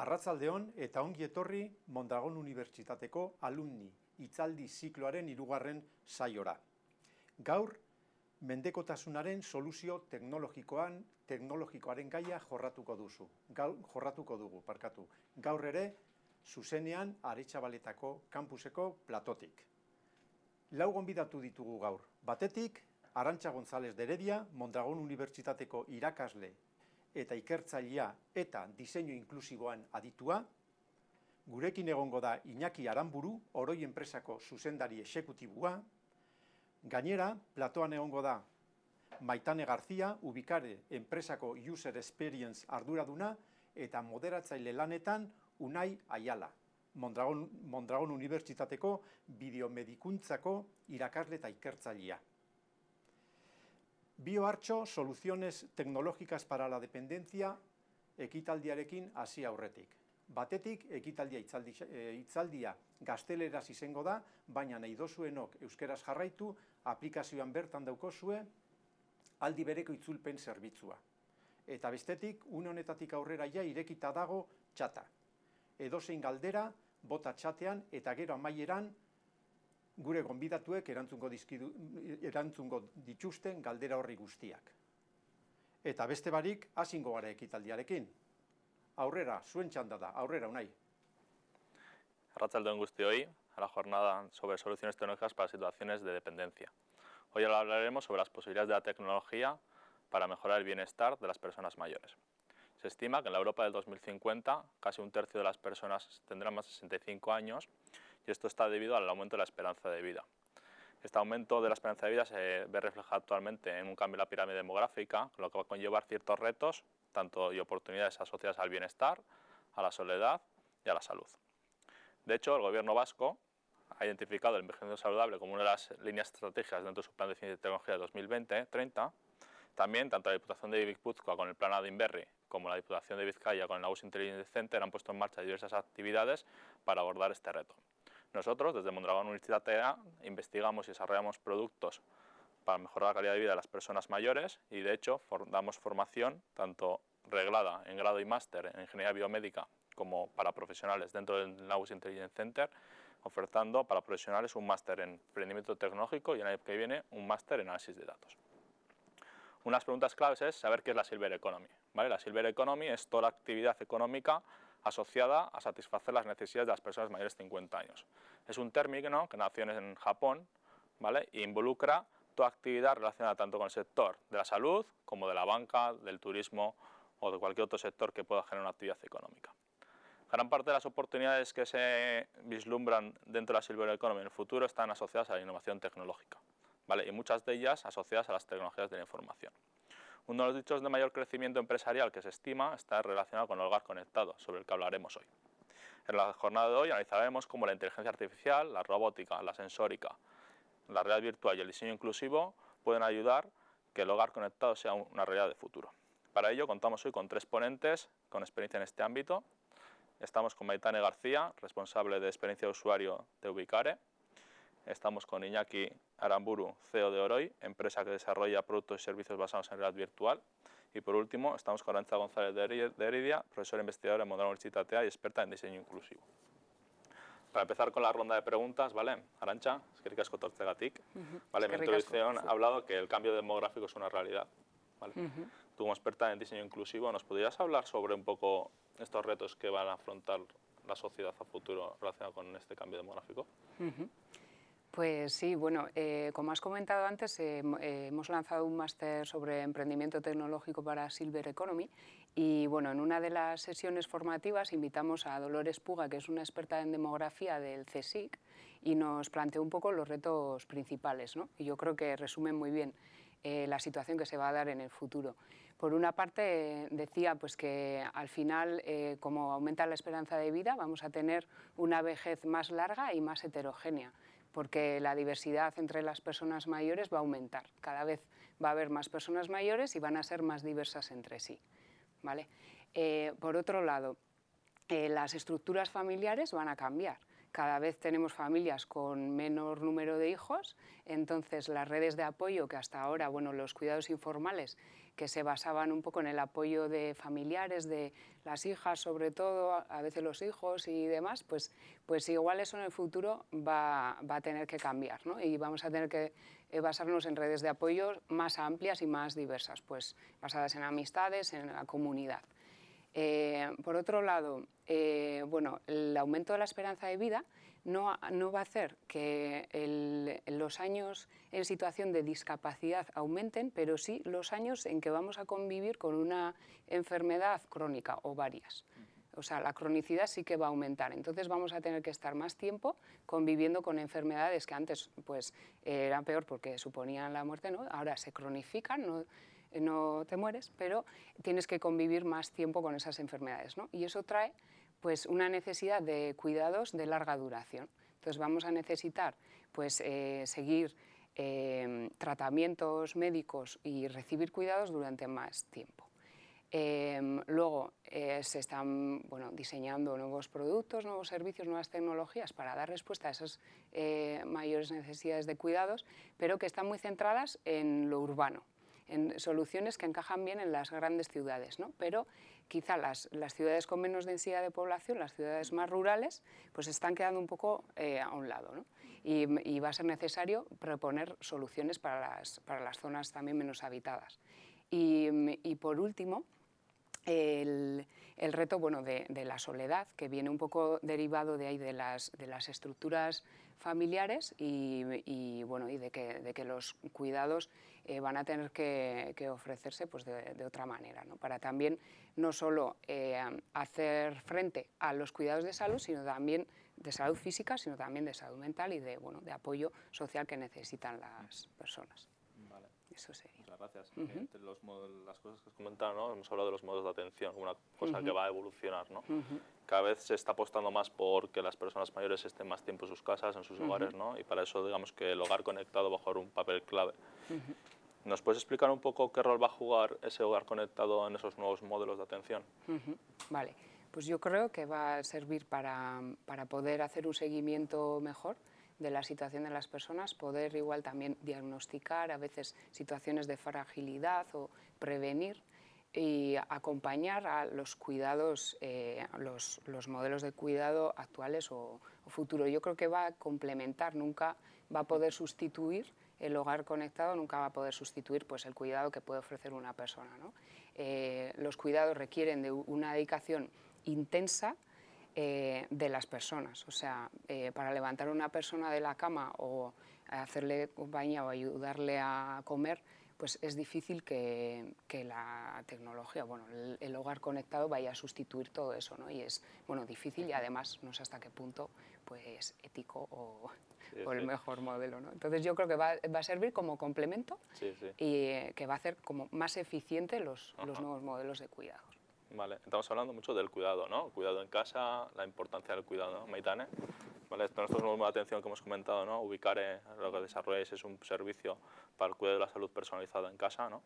Arratzaldeon eta ongi etorri Mondragon Unibertsitateko alumni hitzaldi zikloaren hirugarren saiora. Gaur mendekotasunaren soluzio teknologikoan teknologikoaren gaia jorratuko duzu. Gaur jorratuko dugu, parkatu. Gaur ere zuzenean Aretsabaletako kampuseko platotik. Lau gonbidatu ditugu gaur. Batetik Arantxa González de Heredia, Mondragon Unibertsitateko irakasle eta ikertzailea eta diseinu inklusiboan aditua, gurekin egongo da Iñaki Aramburu, oroi enpresako zuzendari esekutibua, gainera, platoan egongo da Maitane Garzia, ubikare enpresako user experience arduraduna, eta moderatzaile lanetan Unai Ayala, Mondragon, Mondragon Unibertsitateko bideomedikuntzako irakasle eta ikertzailea. Bioartxo, soluciones tecnológicas para la dependencia, ekitaldiarekin hasi aurretik. Batetik, ekitaldia itzaldi, e, itzaldia gazteleraz izango da, baina nahi dozuenok euskeraz jarraitu, aplikazioan bertan daukozue, aldi bereko itzulpen zerbitzua. Eta bestetik, une honetatik aurrera ja irekita dago txata. Edozein galdera, bota txatean, eta gero amaieran, gure gonbidatuek erantzungo, dizkidu, erantzungo dituzten galdera horri guztiak. Eta beste barik, hasingo gara ekitaldiarekin. Aurrera, zuen txanda da, aurrera unai. Arratzaldeon guzti hoy, a la jornada sobre soluciones tecnológicas para situaciones de dependencia. Hoy hablaremos sobre las posibilidades de la tecnología para mejorar el bienestar de las personas mayores. Se estima que en la Europa del 2050 casi un tercio de las personas tendrán más de 65 años y esto está debido al aumento de la esperanza de vida. Este aumento de la esperanza de vida se ve reflejado actualmente en un cambio en la pirámide demográfica, lo que va a conllevar ciertos retos tanto y oportunidades asociadas al bienestar, a la soledad y a la salud. De hecho, el gobierno vasco ha identificado el envejecimiento saludable como una de las líneas estratégicas dentro de su plan de ciencia y tecnología de 2020-30. También, tanto la Diputación de Guipúzcoa con el plan Adinberri como la Diputación de Vizcaya con el Naus Intelligence Center han puesto en marcha diversas actividades para abordar este reto. Nosotros, desde Mondragón Universitatea, investigamos y desarrollamos productos para mejorar la calidad de vida de las personas mayores y, de hecho, damos formación tanto reglada en grado y máster en Ingeniería Biomédica como para profesionales dentro del Naus Intelligence Center, ofertando para profesionales un máster en emprendimiento tecnológico y el año que viene un máster en análisis de datos. Unas preguntas claves es saber qué es la Silver Economy. ¿vale? La Silver Economy es toda la actividad económica asociada a satisfacer las necesidades de las personas mayores de 50 años. Es un término que nació en Japón ¿vale? e involucra toda actividad relacionada tanto con el sector de la salud como de la banca, del turismo o de cualquier otro sector que pueda generar una actividad económica. Gran parte de las oportunidades que se vislumbran dentro de la Silver Economy en el futuro están asociadas a la innovación tecnológica ¿vale? y muchas de ellas asociadas a las tecnologías de la información. Uno de los dichos de mayor crecimiento empresarial que se estima está relacionado con el hogar conectado, sobre el que hablaremos hoy. En la jornada de hoy analizaremos cómo la inteligencia artificial, la robótica, la sensórica, la realidad virtual y el diseño inclusivo pueden ayudar que el hogar conectado sea una realidad de futuro. Para ello contamos hoy con tres ponentes con experiencia en este ámbito. Estamos con Maitane García, responsable de experiencia de usuario de Ubicare, Estamos con Iñaki Aramburu, CEO de Oroi, empresa que desarrolla productos y servicios basados en realidad virtual. Y por último, estamos con Arancha González de Heridia, profesora investigadora en Modelo Universitatea y experta en diseño inclusivo. Para empezar con la ronda de preguntas, ¿vale? Arancha, eskerrik asko tortzegatik. Vale, mi introducción ha hablado que el cambio demográfico es una realidad. ¿vale? Tú como experta en diseño inclusivo, ¿nos podrías hablar sobre un poco estos retos que van a afrontar la sociedad a futuro relacionados con este cambio demográfico? Pues sí, bueno, eh, como has comentado antes, eh, eh, hemos lanzado un máster sobre emprendimiento tecnológico para Silver Economy y bueno, en una de las sesiones formativas invitamos a Dolores Puga, que es una experta en demografía del CSIC, y nos planteó un poco los retos principales, ¿no? y yo creo que resumen muy bien la situación que se va a dar en el futuro. Por una parte, decía pues, que al final, como aumenta la esperanza de vida, vamos a tener una vejez más larga y más heterogénea porque la diversidad entre las personas mayores va a aumentar. Cada vez va a haber más personas mayores y van a ser más diversas entre sí. ¿vale? Eh, por otro lado, eh, las estructuras familiares van a cambiar. Cada vez tenemos familias con menor número de hijos, entonces las redes de apoyo que hasta ahora, bueno, los cuidados informales que se basaban un poco en el apoyo de familiares, de las hijas sobre todo, a veces los hijos y demás, pues, pues igual eso en el futuro va, va a tener que cambiar ¿no? y vamos a tener que eh, basarnos en redes de apoyo más amplias y más diversas, pues basadas en amistades, en la comunidad. Eh, por otro lado, eh, bueno, el aumento de la esperanza de vida no, no va a hacer que los años en situación de discapacidad aumenten, pero sí los años en que vamos a convivir con una enfermedad crónica o varias. O sea, la cronicidad sí que va a aumentar. Entonces vamos a tener que estar más tiempo conviviendo con enfermedades que antes pues, eran peor porque suponían la muerte, ¿no? ahora se cronifican, no, no te mueres, pero tienes que convivir más tiempo con esas enfermedades. ¿no? Y eso trae pues, una necesidad de cuidados de larga duración. Entonces vamos a necesitar pues, eh, seguir eh, tratamientos médicos y recibir cuidados durante más tiempo. Em, luego eh, se están bueno, diseñando nuevos productos, nuevos servicios, nuevas tecnologías para dar respuesta a esas mayores necesidades de cuidados, pero que están muy centradas en lo urbano, en soluciones que encajan bien en las grandes ciudades, ¿no? pero quizá las, las, ciudades con menos densidad de población, las ciudades más rurales, pues están quedando un poco eh, a un lado. y, va a ser necesario proponer soluciones para las, para las zonas también menos habitadas. Y, y por último, el, el reto bueno, de, de, la soledad, que viene un poco derivado de ahí de las, de las estructuras familiares y, y, bueno, y de, que, de que los cuidados eh, van a tener que, que ofrecerse pues, de, de, otra manera, ¿no? para también no solo eh, hacer frente a los cuidados de salud, sino también de salud física, sino también de salud mental y de, bueno, de apoyo social que necesitan las personas. Vale. Eso sería. Muchas gracias. Uh -huh. Entre los las cosas que has comentado, ¿no? hemos hablado de los modos de atención, una cosa uh -huh. que va a evolucionar. ¿no? Uh -huh. Cada vez se está apostando más por que las personas mayores estén más tiempo en sus casas, en sus hogares, ¿no? y para eso digamos que el hogar conectado va a jugar un papel clave. ¿Nos puedes explicar un poco qué rol va a jugar ese hogar conectado en esos nuevos modelos de atención? Vale, pues yo creo que va a servir para, para poder hacer un seguimiento mejor de la situación de las personas, poder igual también diagnosticar a veces situaciones de fragilidad o prevenir y acompañar a los cuidados, eh, los, los, modelos de cuidado actuales o, o futuros. Yo creo que va a complementar, nunca va a poder sustituir el hogar conectado nunca va a poder sustituir pues, el cuidado que puede ofrecer una persona. ¿no? Eh, los cuidados requieren de una dedicación intensa eh, de las personas. O sea, eh, para levantar a una persona de la cama o hacerle compañía o ayudarle a comer, pues es difícil que, que la tecnología, bueno, el, el, hogar conectado vaya a sustituir todo eso, ¿no? Y es, bueno, difícil y además no sé hasta qué punto, pues, ético o, sí, o el sí. mejor modelo, ¿no? Entonces yo creo que va, va a servir como complemento sí, y eh, que va a hacer como más eficiente los, los nuevos modelos de cuidados. Vale, estamos hablando mucho del cuidado, ¿no? Cuidado en casa, la importancia del cuidado, ¿no? Maitane. Vale, estos nuevos de atención que hemos comentado, ¿no? Ubicar eh, lo que desarrolláis es un servicio para el cuidado de la salud personalizado en casa, ¿no?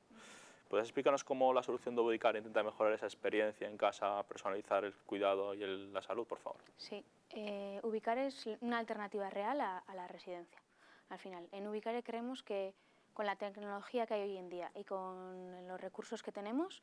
¿Puedes explicarnos cómo la solución de Ubicar intenta mejorar esa experiencia en casa, personalizar el cuidado y el, la salud, por favor? Sí, eh, Ubicar es una alternativa real a, a, la residencia. Al final, en Ubicar creemos que con la tecnología que hay hoy en día y con los recursos que tenemos,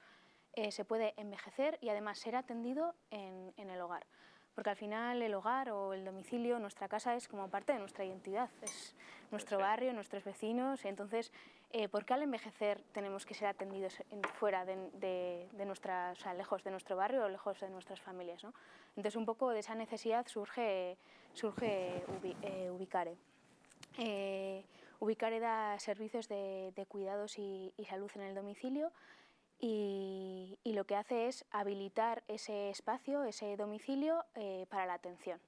eh, se puede envejecer y además ser atendido en, en, el hogar. Porque al final el hogar o el domicilio, nuestra casa es como parte de nuestra identidad, es nuestro barrio, nuestros vecinos. Entonces, eh, ¿por qué al envejecer tenemos que ser atendidos en, fuera de, de, de nuestra, o sea, lejos de nuestro barrio o lejos de nuestras familias? ¿no? Entonces, un poco de esa necesidad surge, surge ubi, eh, Ubicare. Eh, Ubicare da servicios de, de cuidados y, y salud en el domicilio y, lo que hace es habilitar ese espacio, ese domicilio eh, para la atención.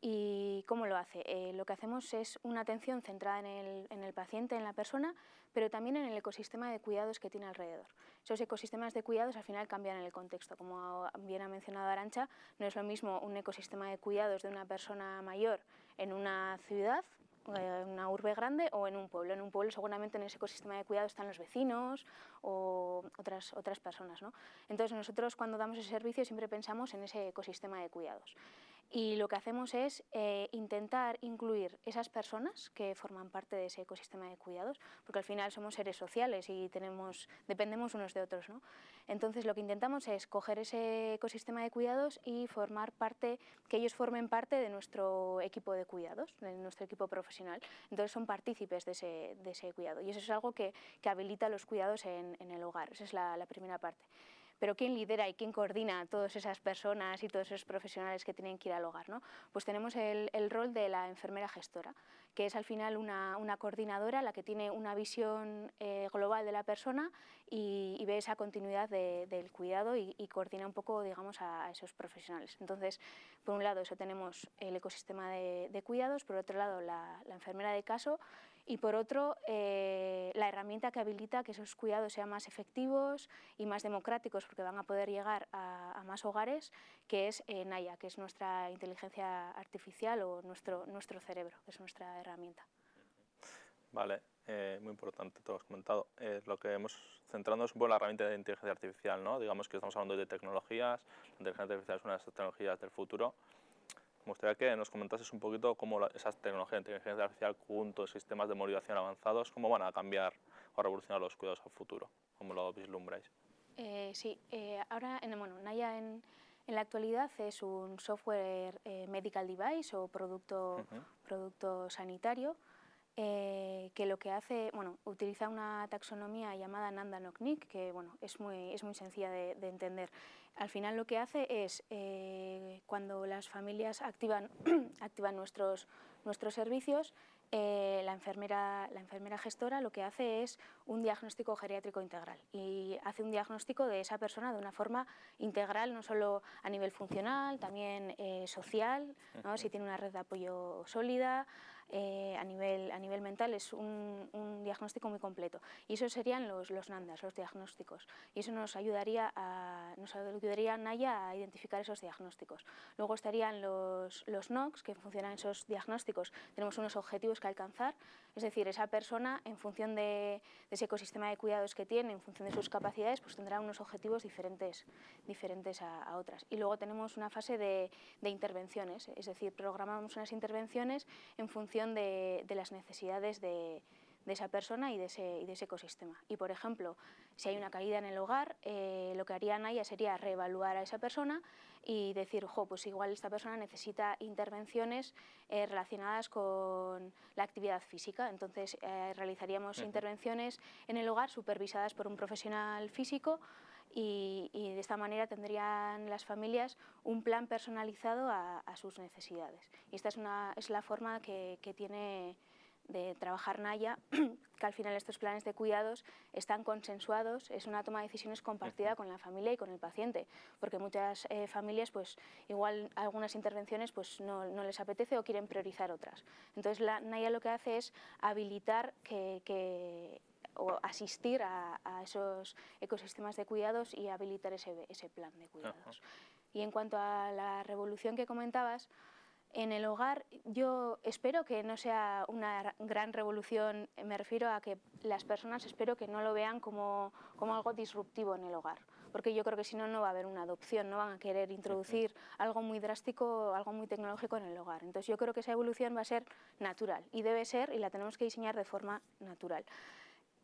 ¿Y cómo lo hace? Eh, lo que hacemos es una atención centrada en el, en el, paciente, en la persona, pero también en el ecosistema de cuidados que tiene alrededor. Esos ecosistemas de cuidados al final cambian en el contexto. Como bien ha mencionado Arancha, no es lo mismo un ecosistema de cuidados de una persona mayor en una ciudad en eh, una urbe grande o en un pueblo. En un pueblo seguramente en ese ecosistema de cuidado están los vecinos o otras, otras personas. ¿no? Entonces nosotros cuando damos ese servicio siempre pensamos en ese ecosistema de cuidados. Y lo que hacemos es eh, intentar incluir esas personas que forman parte de ese ecosistema de cuidados, porque al final somos seres sociales y tenemos, dependemos unos de otros. ¿no? Entonces lo que intentamos es coger ese ecosistema de cuidados y formar parte, que ellos formen parte de nuestro equipo de cuidados, de nuestro equipo profesional. Entonces son partícipes de ese, de ese cuidado y eso es algo que, que habilita los cuidados en, el hogar. Esa es la primera parte pero ¿quién lidera y quién coordina a todas esas personas y todos esos profesionales que tienen que ir al hogar? ¿no? Pues tenemos el, el rol de la enfermera gestora, que es al final una, una coordinadora, la que tiene una visión eh, global de la persona y, ve esa continuidad de, del cuidado y, coordina un poco, digamos, a, esos profesionales. Entonces, por un lado, eso tenemos el ecosistema de, cuidados, por otro lado, la, la enfermera de caso y por otro, eh, la herramienta que habilita que esos cuidados sean más efectivos y más democráticos porque van a poder llegar a, más hogares, que es eh, Naya, que es nuestra inteligencia artificial o nuestro, nuestro cerebro, que es nuestra herramienta. Vale, eh, muy importante, todo lo has comentado. Eh, lo que hemos un poco en la herramienta de inteligencia artificial, ¿no? Digamos que estamos hablando de tecnologías, la inteligencia artificial es una de las tecnologías del futuro, me gustaría que nos comentases un poquito cómo la, esas tecnologías de inteligencia artificial junto a sistemas de motivación avanzados, cómo van a cambiar o revolucionar los cuidados al futuro, cómo lo vislumbráis. Eh, sí, eh, ahora, en, bueno, Naya en, en, la actualidad es un software eh, medical device o producto, uh -huh. producto sanitario eh, que lo que hace, bueno, utiliza una taxonomía llamada Nanda Noknik, que bueno, es, muy, es muy sencilla de, de entender. Al final lo que hace es, eh, cuando las familias activan, activan nuestros, nuestros servicios, eh, la, enfermera, la enfermera gestora lo que hace es un diagnóstico geriátrico integral y hace un diagnóstico de esa persona de una forma integral, no solo a nivel funcional, también eh, social, ¿no? si tiene una red de apoyo sólida, eh, a, nivel, a nivel mental es un, un, diagnóstico muy completo. Y eso serían los, los NANDAS, los diagnósticos. Y eso nos ayudaría a, nos ayudaría a Naya a identificar esos diagnósticos. Luego estarían los, los NOCs, que funcionan esos diagnósticos. Tenemos unos objetivos que alcanzar, es decir, esa persona, en función de, de ese ecosistema de cuidados que tiene, en función de sus capacidades, pues tendrá unos objetivos diferentes, diferentes a, a otras. Y luego tenemos una fase de, de intervenciones, es decir, programamos unas intervenciones en función de, de las necesidades de, de, esa persona y de, ese, y de ese ecosistema. Y, por ejemplo, si hay una caída en el hogar, eh, lo que haría Naya sería reevaluar a esa persona y decir, jo, pues igual esta persona necesita intervenciones eh, relacionadas con la actividad física. Entonces, eh, realizaríamos uh -huh. intervenciones en el hogar supervisadas por un profesional físico y, y, de esta manera tendrían las familias un plan personalizado a, a sus necesidades. Y esta es, una, es la forma que, que tiene de trabajar Naya, que al final estos planes de cuidados están consensuados, es una toma de decisiones compartida con la familia y con el paciente, porque muchas eh, familias, pues igual algunas intervenciones pues no, no, les apetece o quieren priorizar otras. Entonces la Naya lo que hace es habilitar que, que o asistir a, a, esos ecosistemas de cuidados y habilitar ese, ese plan de cuidados. Uh -huh. Y en cuanto a la revolución que comentabas, en el hogar yo espero que no sea una gran revolución, me refiero a que las personas espero que no lo vean como, como algo disruptivo en el hogar, porque yo creo que si no, no va a haber una adopción, no van a querer introducir algo muy drástico, algo muy tecnológico en el hogar. Entonces yo creo que esa evolución va a ser natural y debe ser y la tenemos que diseñar de forma natural.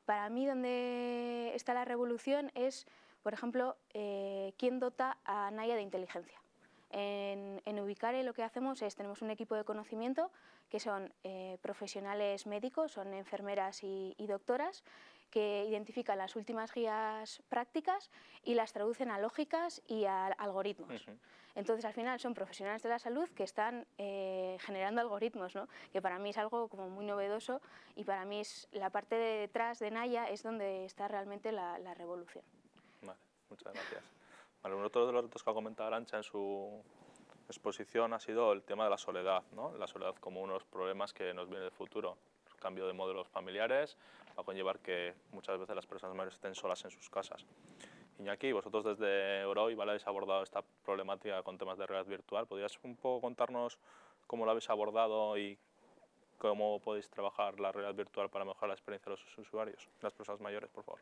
Para mí donde está la revolución es, por ejemplo, eh, quién dota a Naya de inteligencia. En, Ubicare lo que hacemos es, tenemos un equipo de conocimiento que son eh, profesionales médicos, son enfermeras y, doctoras, que identifican las últimas guías prácticas y las traducen a lógicas y a algoritmos. Uh -huh. Entonces, al final son profesionales de la salud que están eh, generando algoritmos, ¿no? que para mí es algo como muy novedoso y para mí es la parte de detrás de Naya es donde está realmente la, la revolución. Vale, muchas gracias. Vale, otro de los retos que ha comentado Arancha en su exposición ha sido el tema de la soledad, ¿no? la soledad como uno de los problemas que nos viene del futuro. El cambio de modelos familiares a conllevar que muchas veces las personas mayores estén solas en sus casas. Iñaki, vosotros desde Euroi ¿vale? habéis abordado esta problemática con temas de realidad virtual. ¿Podrías un poco contarnos cómo lo habéis abordado y cómo podéis trabajar la realidad virtual para mejorar la experiencia de los usuarios, las personas mayores, por favor?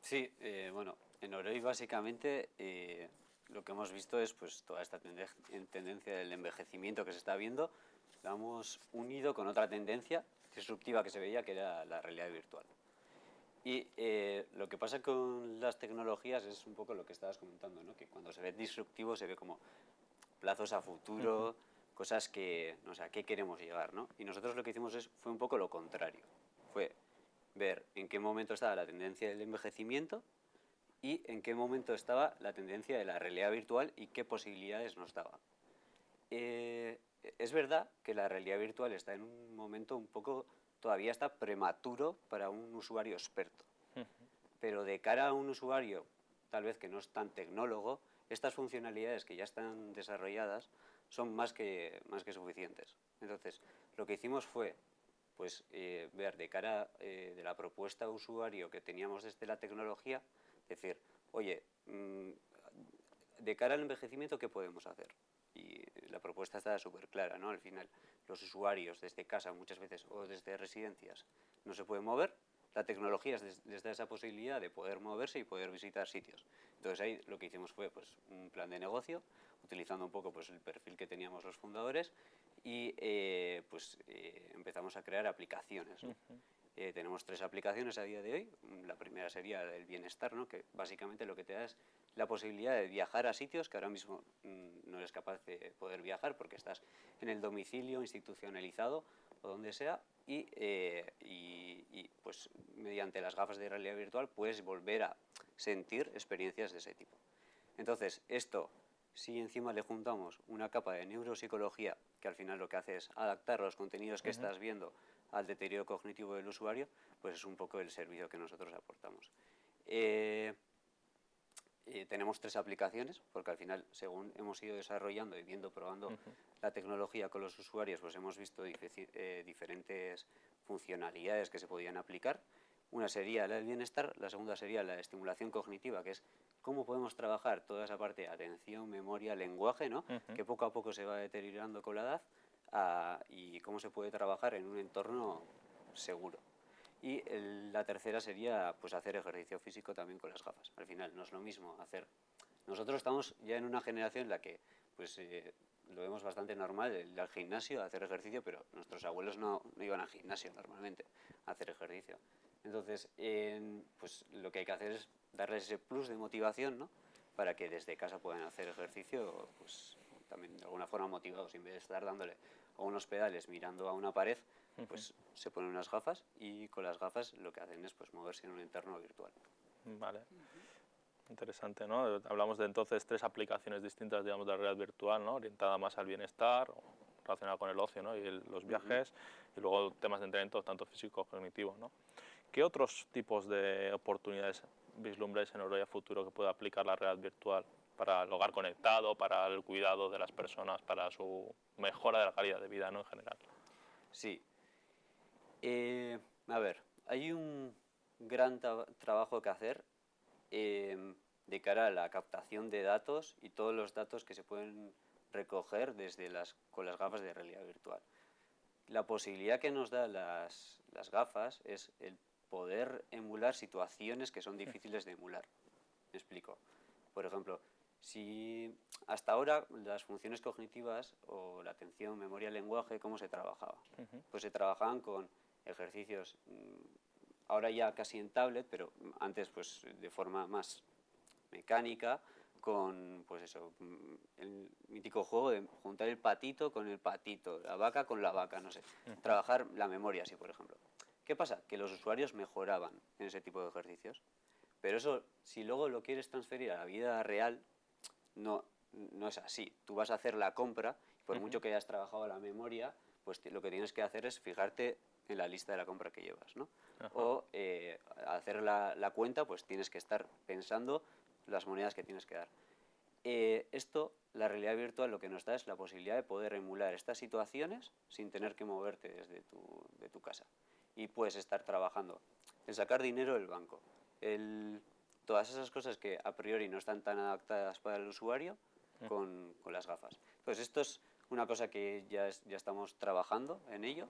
Sí, eh, bueno, en Oroi básicamente eh, lo que hemos visto es pues toda esta tendencia del envejecimiento que se está viendo, la hemos unido con otra tendencia disruptiva que se veía, que era la realidad virtual. Y eh, lo que pasa con las tecnologías es un poco lo que estabas comentando, ¿no? que cuando se ve disruptivo se ve como plazos a futuro, cosas que, no sé, a qué queremos llegar. ¿no? Y nosotros lo que hicimos es, fue un poco lo contrario. Fue ver en qué momento estaba la tendencia del envejecimiento y en qué momento estaba la tendencia de la realidad virtual y qué posibilidades nos daba. Eh, es verdad que la realidad virtual está en un momento un poco, todavía está prematuro para un usuario experto, pero de cara a un usuario tal vez que no es tan tecnólogo, estas funcionalidades que ya están desarrolladas son más que, más que suficientes. Entonces, lo que hicimos fue pues, eh, ver de cara eh, de la propuesta de usuario que teníamos desde la tecnología, decir, oye, mm, de cara al envejecimiento, ¿qué podemos hacer? La propuesta está súper clara, ¿no? Al final, los usuarios desde casa muchas veces o desde residencias no se pueden mover, la tecnología les da esa posibilidad de poder moverse y poder visitar sitios. Entonces ahí lo que hicimos fue pues, un plan de negocio, utilizando un poco pues, el perfil que teníamos los fundadores y eh, pues, eh, empezamos a crear aplicaciones. Eh, tenemos tres aplicaciones a día de hoy. La primera sería el bienestar, ¿no? que básicamente lo que te da es la posibilidad de viajar a sitios que ahora mismo mm, no eres capaz de poder viajar porque estás en el domicilio institucionalizado o donde sea y, eh, y, pues mediante las gafas de realidad virtual puedes volver a sentir experiencias de ese tipo. Entonces, esto, si encima le juntamos una capa de neuropsicología que al final lo que hace es adaptar los contenidos que estás viendo al deterioro cognitivo del usuario, pues es un poco el servicio que nosotros aportamos. Eh, eh, tenemos tres aplicaciones, porque al final, según hemos ido desarrollando y viendo, probando la tecnología con los usuarios, pues hemos visto eh, diferentes funcionalidades que se podían aplicar. Una sería la del bienestar, la segunda sería la estimulación cognitiva, que es cómo podemos trabajar toda esa parte de atención, memoria, lenguaje, ¿no? que poco a poco se va deteriorando con la edad y cómo se puede trabajar en un entorno seguro. Y la tercera sería pues hacer ejercicio físico también con las gafas. Al final no es lo mismo hacer... Nosotros estamos ya en una generación en la que pues, eh, lo vemos bastante normal, ir al gimnasio, hacer ejercicio, pero nuestros abuelos no, no iban al gimnasio normalmente a hacer ejercicio. Entonces, pues lo que hay que hacer es darles ese plus de motivación, ¿no? Para que desde casa puedan hacer ejercicio, pues también de alguna forma motivados, en vez de estar dándole a unos pedales mirando a una pared, pues se ponen unas gafas y con las gafas lo que hacen es pues moverse en un entorno virtual. Vale. Interesante, ¿no? Hablamos de entonces tres aplicaciones distintas, digamos, de la realidad virtual, ¿no? Orientada más al bienestar, relacionada con el ocio, ¿no? Y los viajes, y luego temas de entrenamiento tanto físico como cognitivo, ¿no? ¿Qué otros tipos de oportunidades vislumbres en el futuro que pueda aplicar la realidad virtual para el hogar conectado, para el cuidado de las personas, para su mejora de la calidad de vida ¿no? en general. Sí. Eh, a ver, hay un gran trabajo que hacer em, de cara a la captación de datos y todos los datos que se pueden recoger desde las, con las gafas de realidad virtual. La posibilidad que nos da las, las gafas es el poder emular situaciones que son difíciles de emular. Me explico. Por ejemplo, si hasta ahora las funciones cognitivas o la atención, memoria, lenguaje, ¿cómo se trabajaba? Pues se trabajaban con ejercicios, mm, ahora ya casi en tablet, pero antes pues de forma más mecánica, con pues eso, mm, el mítico juego de juntar el patito con el patito, la vaca con la vaca, no sé. Trabajar la memoria, así por ejemplo. ¿Qué pasa? Que los usuarios mejoraban en ese tipo de ejercicios. Pero eso, si luego lo quieres transferir a la vida real, no, no es así. Tú vas a hacer la compra, por mucho que hayas trabajado la memoria, pues lo que tienes que hacer es fijarte en la lista de la compra que llevas, ¿no? O eh, hacer la, la, cuenta, pues tienes que estar pensando las monedas que tienes que dar. Eh, esto, la realidad virtual, lo que nos da es la posibilidad de poder emular estas situaciones sin tener que moverte desde tu, de tu casa. Y puedes estar trabajando en sacar dinero del banco, el todas esas cosas que a priori no están tan adaptadas para el usuario con, con las gafas. Pues esto es una cosa que ya, ya estamos trabajando en ello,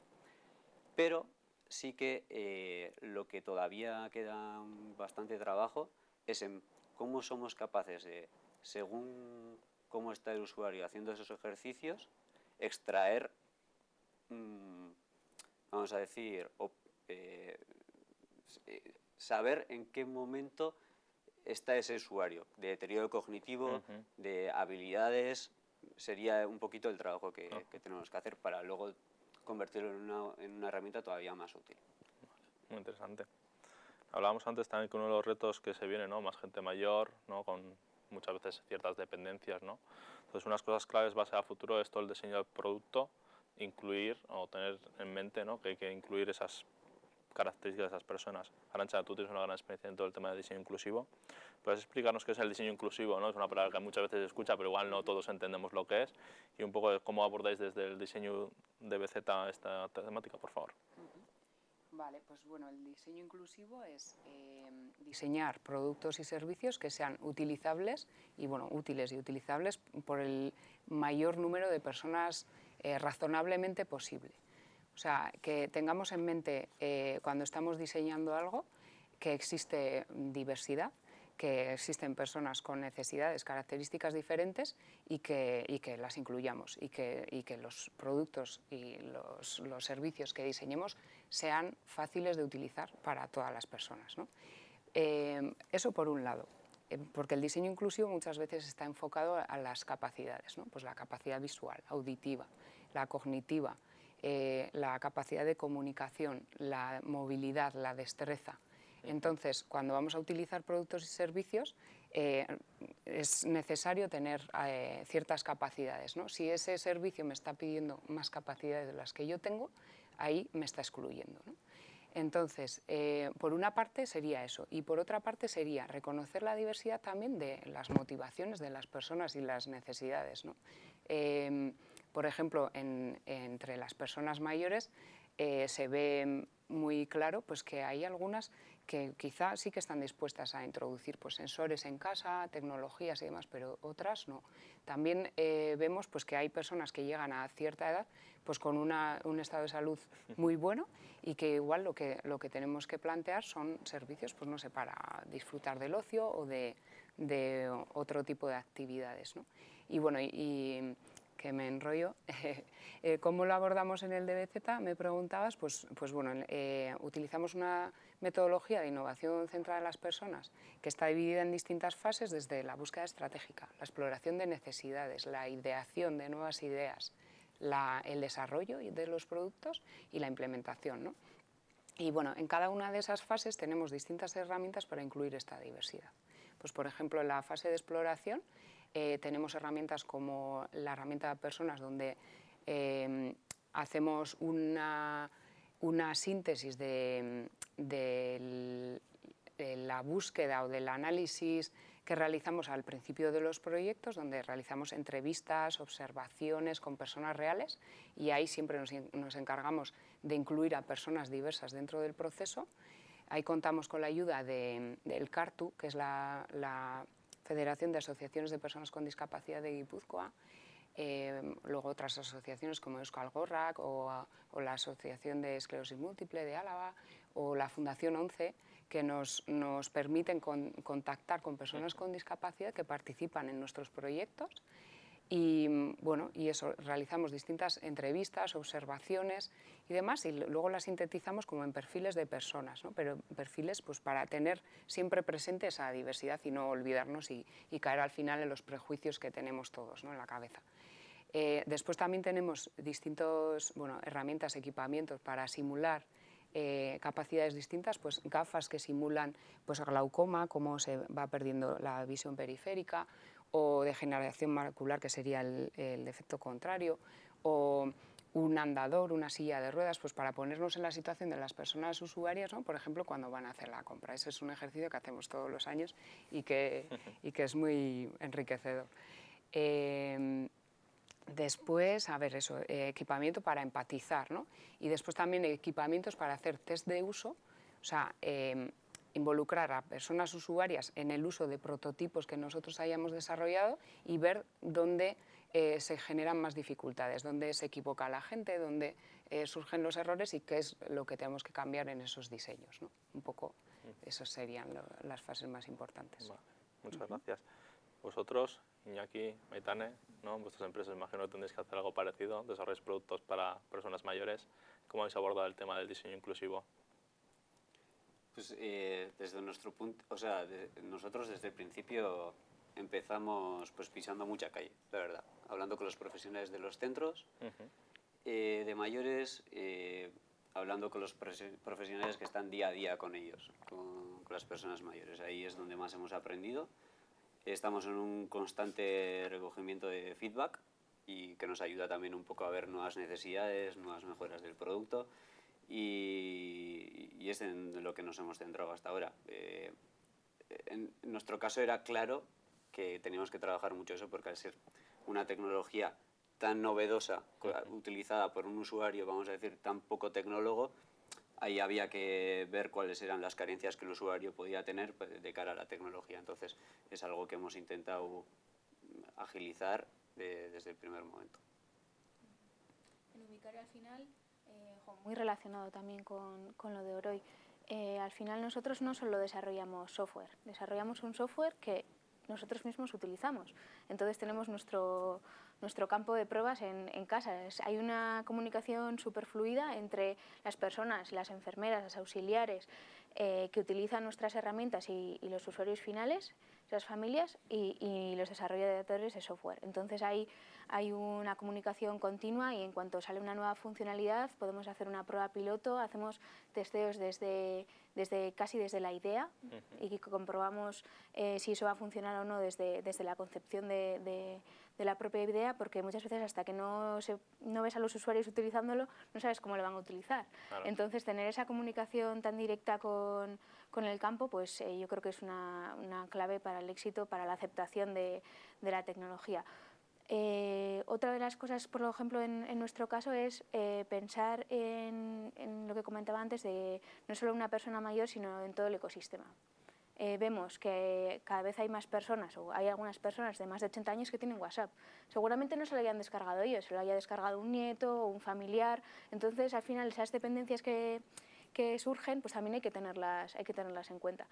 pero sí que eh, lo que todavía queda bastante trabajo es en cómo somos capaces de según cómo está el usuario haciendo esos ejercicios, extraer, mm, vamos a decir, eh, eh, saber en qué momento está ese usuario, de deterioro cognitivo, de habilidades, sería un poquito el trabajo que, tenemos que hacer para luego convertirlo en una, en una herramienta todavía más útil. Muy interesante. Hablábamos antes también que uno de los retos que se viene, ¿no? más gente mayor, ¿no? con muchas veces ciertas dependencias. ¿no? Entonces, unas cosas claves base a futuro es todo el diseño del producto, incluir o tener en mente ¿no? que hay que incluir esas características de esas personas. Arancha, tú tienes una gran experiencia en todo el tema de diseño inclusivo. ¿Puedes explicarnos qué es el diseño inclusivo? ¿no? Es una palabra que muchas veces se escucha, pero igual no todos entendemos lo que es. Y un poco de cómo abordáis desde el diseño de BZ esta temática, por favor. Vale, pues bueno, el diseño inclusivo es eh, diseñar productos y servicios que sean utilizables y bueno, útiles y utilizables por el mayor número de personas eh, razonablemente posible. O sea, que tengamos en mente eh, cuando estamos diseñando algo que existe diversidad, que existen personas con necesidades, características diferentes y que, y que las incluyamos y que, y que, los productos y los, servicios que diseñemos sean fáciles de utilizar para todas las personas. ¿no? Eh, eso por un lado, eh, porque el diseño inclusivo muchas veces está enfocado a las capacidades, ¿no? pues la capacidad visual, auditiva, la cognitiva, eh, la capacidad de comunicación, la movilidad, la destreza, entonces, cuando vamos a utilizar productos y servicios, eh, es necesario tener eh, ciertas capacidades. ¿no? Si ese servicio me está pidiendo más capacidades de las que yo tengo, ahí me está excluyendo. Entonces, eh, por una parte sería eso, y por otra parte sería reconocer la diversidad también de las motivaciones de las personas y las necesidades. Por ejemplo, entre las personas mayores se ve muy claro pues, que hay algunas que quizá sí que están dispuestas a introducir pues, sensores en casa, tecnologías y demás, pero otras no. También eh, vemos pues, que hay personas que llegan a cierta edad pues, con un estado de salud muy bueno y que igual lo que, lo que tenemos que plantear son servicios, pues no sé, para disfrutar del ocio o de, de otro tipo de actividades. ¿no? Y bueno, y que me enrollo. Eh, ¿Cómo lo abordamos en el DBZ? Me preguntabas, pues, pues bueno, eh, utilizamos una metodología de innovación centrada en las personas que está dividida en distintas fases desde la búsqueda estratégica, la exploración de necesidades, la ideación de nuevas ideas, el desarrollo de los productos y la implementación. ¿no? Y bueno, en cada una de esas fases tenemos distintas herramientas para incluir esta diversidad. Pues por ejemplo, en la fase de exploración eh, tenemos herramientas como la herramienta de personas donde eh, hacemos una, síntesis de, la búsqueda o del análisis que realizamos al principio de los proyectos, donde realizamos entrevistas, observaciones con personas reales y ahí siempre nos, encargamos de incluir a personas diversas dentro del proceso. Ahí contamos con la ayuda del CARTU, que es la Federación de Asociaciones de Personas con Discapacidad de Guipúzcoa, eh, luego otras asociaciones como Euskal Gorrak o, la Asociación de Esclerosis Múltiple de Álava o la Fundación 11, que nos, nos permiten contactar con personas con discapacidad que participan en nuestros proyectos y bueno, y eso, realizamos distintas entrevistas, observaciones y demás, y luego las sintetizamos como en perfiles de personas, ¿no? pero perfiles pues, para tener siempre presente esa diversidad y no olvidarnos y, caer al final en los prejuicios que tenemos todos ¿no? en la cabeza. Eh, después también tenemos distintas bueno, herramientas, equipamientos para simular eh, capacidades distintas, pues gafas que simulan pues, glaucoma, cómo se va perdiendo la visión periférica, o degeneración macular, que sería el, el efecto contrario, o un andador, una silla de ruedas, pues para ponernos en la situación de las personas usuarias, ¿no? por ejemplo, cuando van a hacer la compra. Ese es un ejercicio que hacemos todos los años y que, y que es muy enriquecedor. Em, después, a ver, eso, eh, equipamiento para empatizar, ¿no? Y después también equipamientos para hacer test de uso, o sea, em, involucrar a personas usuarias en el uso de prototipos que nosotros hayamos desarrollado y ver dónde eh, se generan más dificultades, dónde se equivoca la gente, dónde eh, surgen los errores y qué es lo que tenemos que cambiar en esos diseños. Un poco esas serían las fases más importantes. muchas gracias. Vosotros, Iñaki, Maitane, ¿no? vuestras empresas imagino que tendréis que hacer algo parecido, desarrollar productos para personas mayores. ¿Cómo habéis abordado el tema del diseño inclusivo? Pues eh, desde nuestro punto, o sea, nosotros desde el principio empezamos pues pisando mucha calle, la verdad, hablando con los profesionales de los centros, eh, de mayores, eh, hablando con los profesionales que están día a día con ellos, con, con, las personas mayores. Ahí es donde más hemos aprendido. Estamos en un constante recogimiento de feedback y que nos ayuda también un poco a ver nuevas necesidades, nuevas mejoras del producto y, y es en lo que nos hemos centrado hasta ahora. Eh, en nuestro caso era claro que teníamos que trabajar mucho eso porque al ser una tecnología tan novedosa, utilizada por un usuario, vamos a decir, tan poco tecnólogo, ahí había que ver cuáles eran las carencias que el usuario podía tener pues, de cara a la tecnología. Entonces, es algo que hemos intentado agilizar desde el primer momento. En Ubicaria al final, muy relacionado también con, con lo de Oroy, eh, al final nosotros no solo desarrollamos software, desarrollamos un software que nosotros mismos utilizamos. Entonces tenemos nuestro, nuestro campo de pruebas en, en casa. hay una comunicación súper fluida entre las personas, las enfermeras, las auxiliares eh, que utilizan nuestras herramientas y los usuarios finales las familias y, los desarrolladores de software. Entonces hay, hay una comunicación continua y en cuanto sale una nueva funcionalidad podemos hacer una prueba piloto, hacemos testeos desde, desde casi desde la idea y comprobamos eh, si eso va a funcionar o no desde, desde la concepción de, de, la propia idea, porque muchas veces hasta que no, se, no ves a los usuarios utilizándolo no sabes cómo lo van a utilizar. Entonces tener esa comunicación tan directa con con el campo, pues eh, yo creo que es una, clave para el éxito, para la aceptación de, la tecnología. Eh, otra de las cosas, por ejemplo, en, nuestro caso es eh, pensar en, lo que comentaba antes de no solo una persona mayor, sino en todo el ecosistema. Vemos que cada vez hay más personas, o hay algunas personas de más de 80 años que tienen WhatsApp. Seguramente no se lo hayan descargado ellos, se lo haya descargado un nieto o un familiar. Entonces, al final, esas dependencias que, que surgen, pues también hay que tenerlas, hay que tenerlas en cuenta.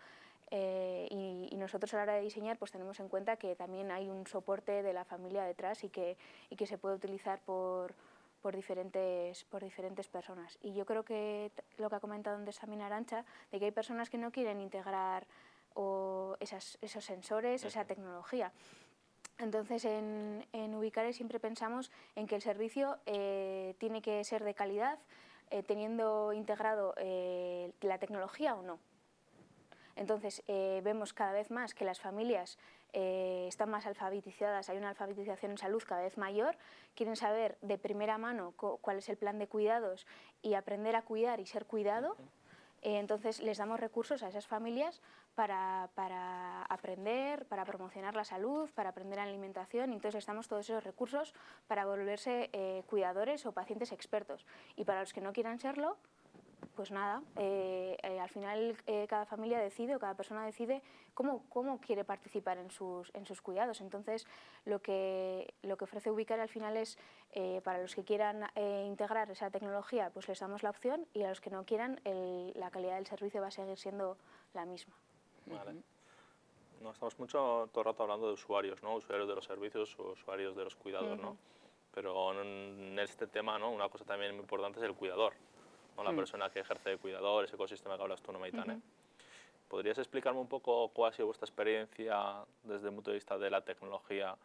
Eh, y, nosotros a la hora de diseñar pues tenemos en cuenta que también hay un soporte de la familia detrás y que, y que se puede utilizar por, por, diferentes, por diferentes personas. Y yo creo que lo que ha comentado antes también Arancha, de que hay personas que no quieren integrar o esas, esos sensores, esa tecnología. Entonces, en, en Ubicare siempre pensamos en que el servicio eh, tiene que ser de calidad, eh, teniendo integrado eh, la tecnología o no. Entonces, eh, vemos cada vez más que las familias están más alfabetizadas, hay una alfabetización en salud cada vez mayor, quieren saber de primera mano cuál es el plan de cuidados y aprender a cuidar y ser cuidado. Entonces, les damos recursos a esas familias para, para, aprender, para promocionar la salud, para aprender alimentación. Entonces estamos todos esos recursos para volverse eh, cuidadores o pacientes expertos. Y para los que no quieran serlo, pues nada, eh, eh, al final cada familia decide o cada persona decide cómo, cómo quiere participar en sus, en sus cuidados. Entonces, lo que, lo que ofrece Ubicar al final es, para los que quieran integrar esa tecnología, pues les damos la opción y a los que no quieran, la calidad del servicio va a seguir siendo la misma. Vale. No, estamos mucho todo el rato hablando de usuarios, ¿no? Usuarios de los servicios, usuarios de los cuidados, ¿no? Pero en este tema, ¿no? Una cosa también muy importante es el cuidador, ¿no? La mm. persona que ejerce de cuidador, ese ecosistema que hablas tú, ¿no, Maitane? ¿Podrías explicarme un poco cuál ha sido vuestra experiencia desde el punto de vista de la tecnología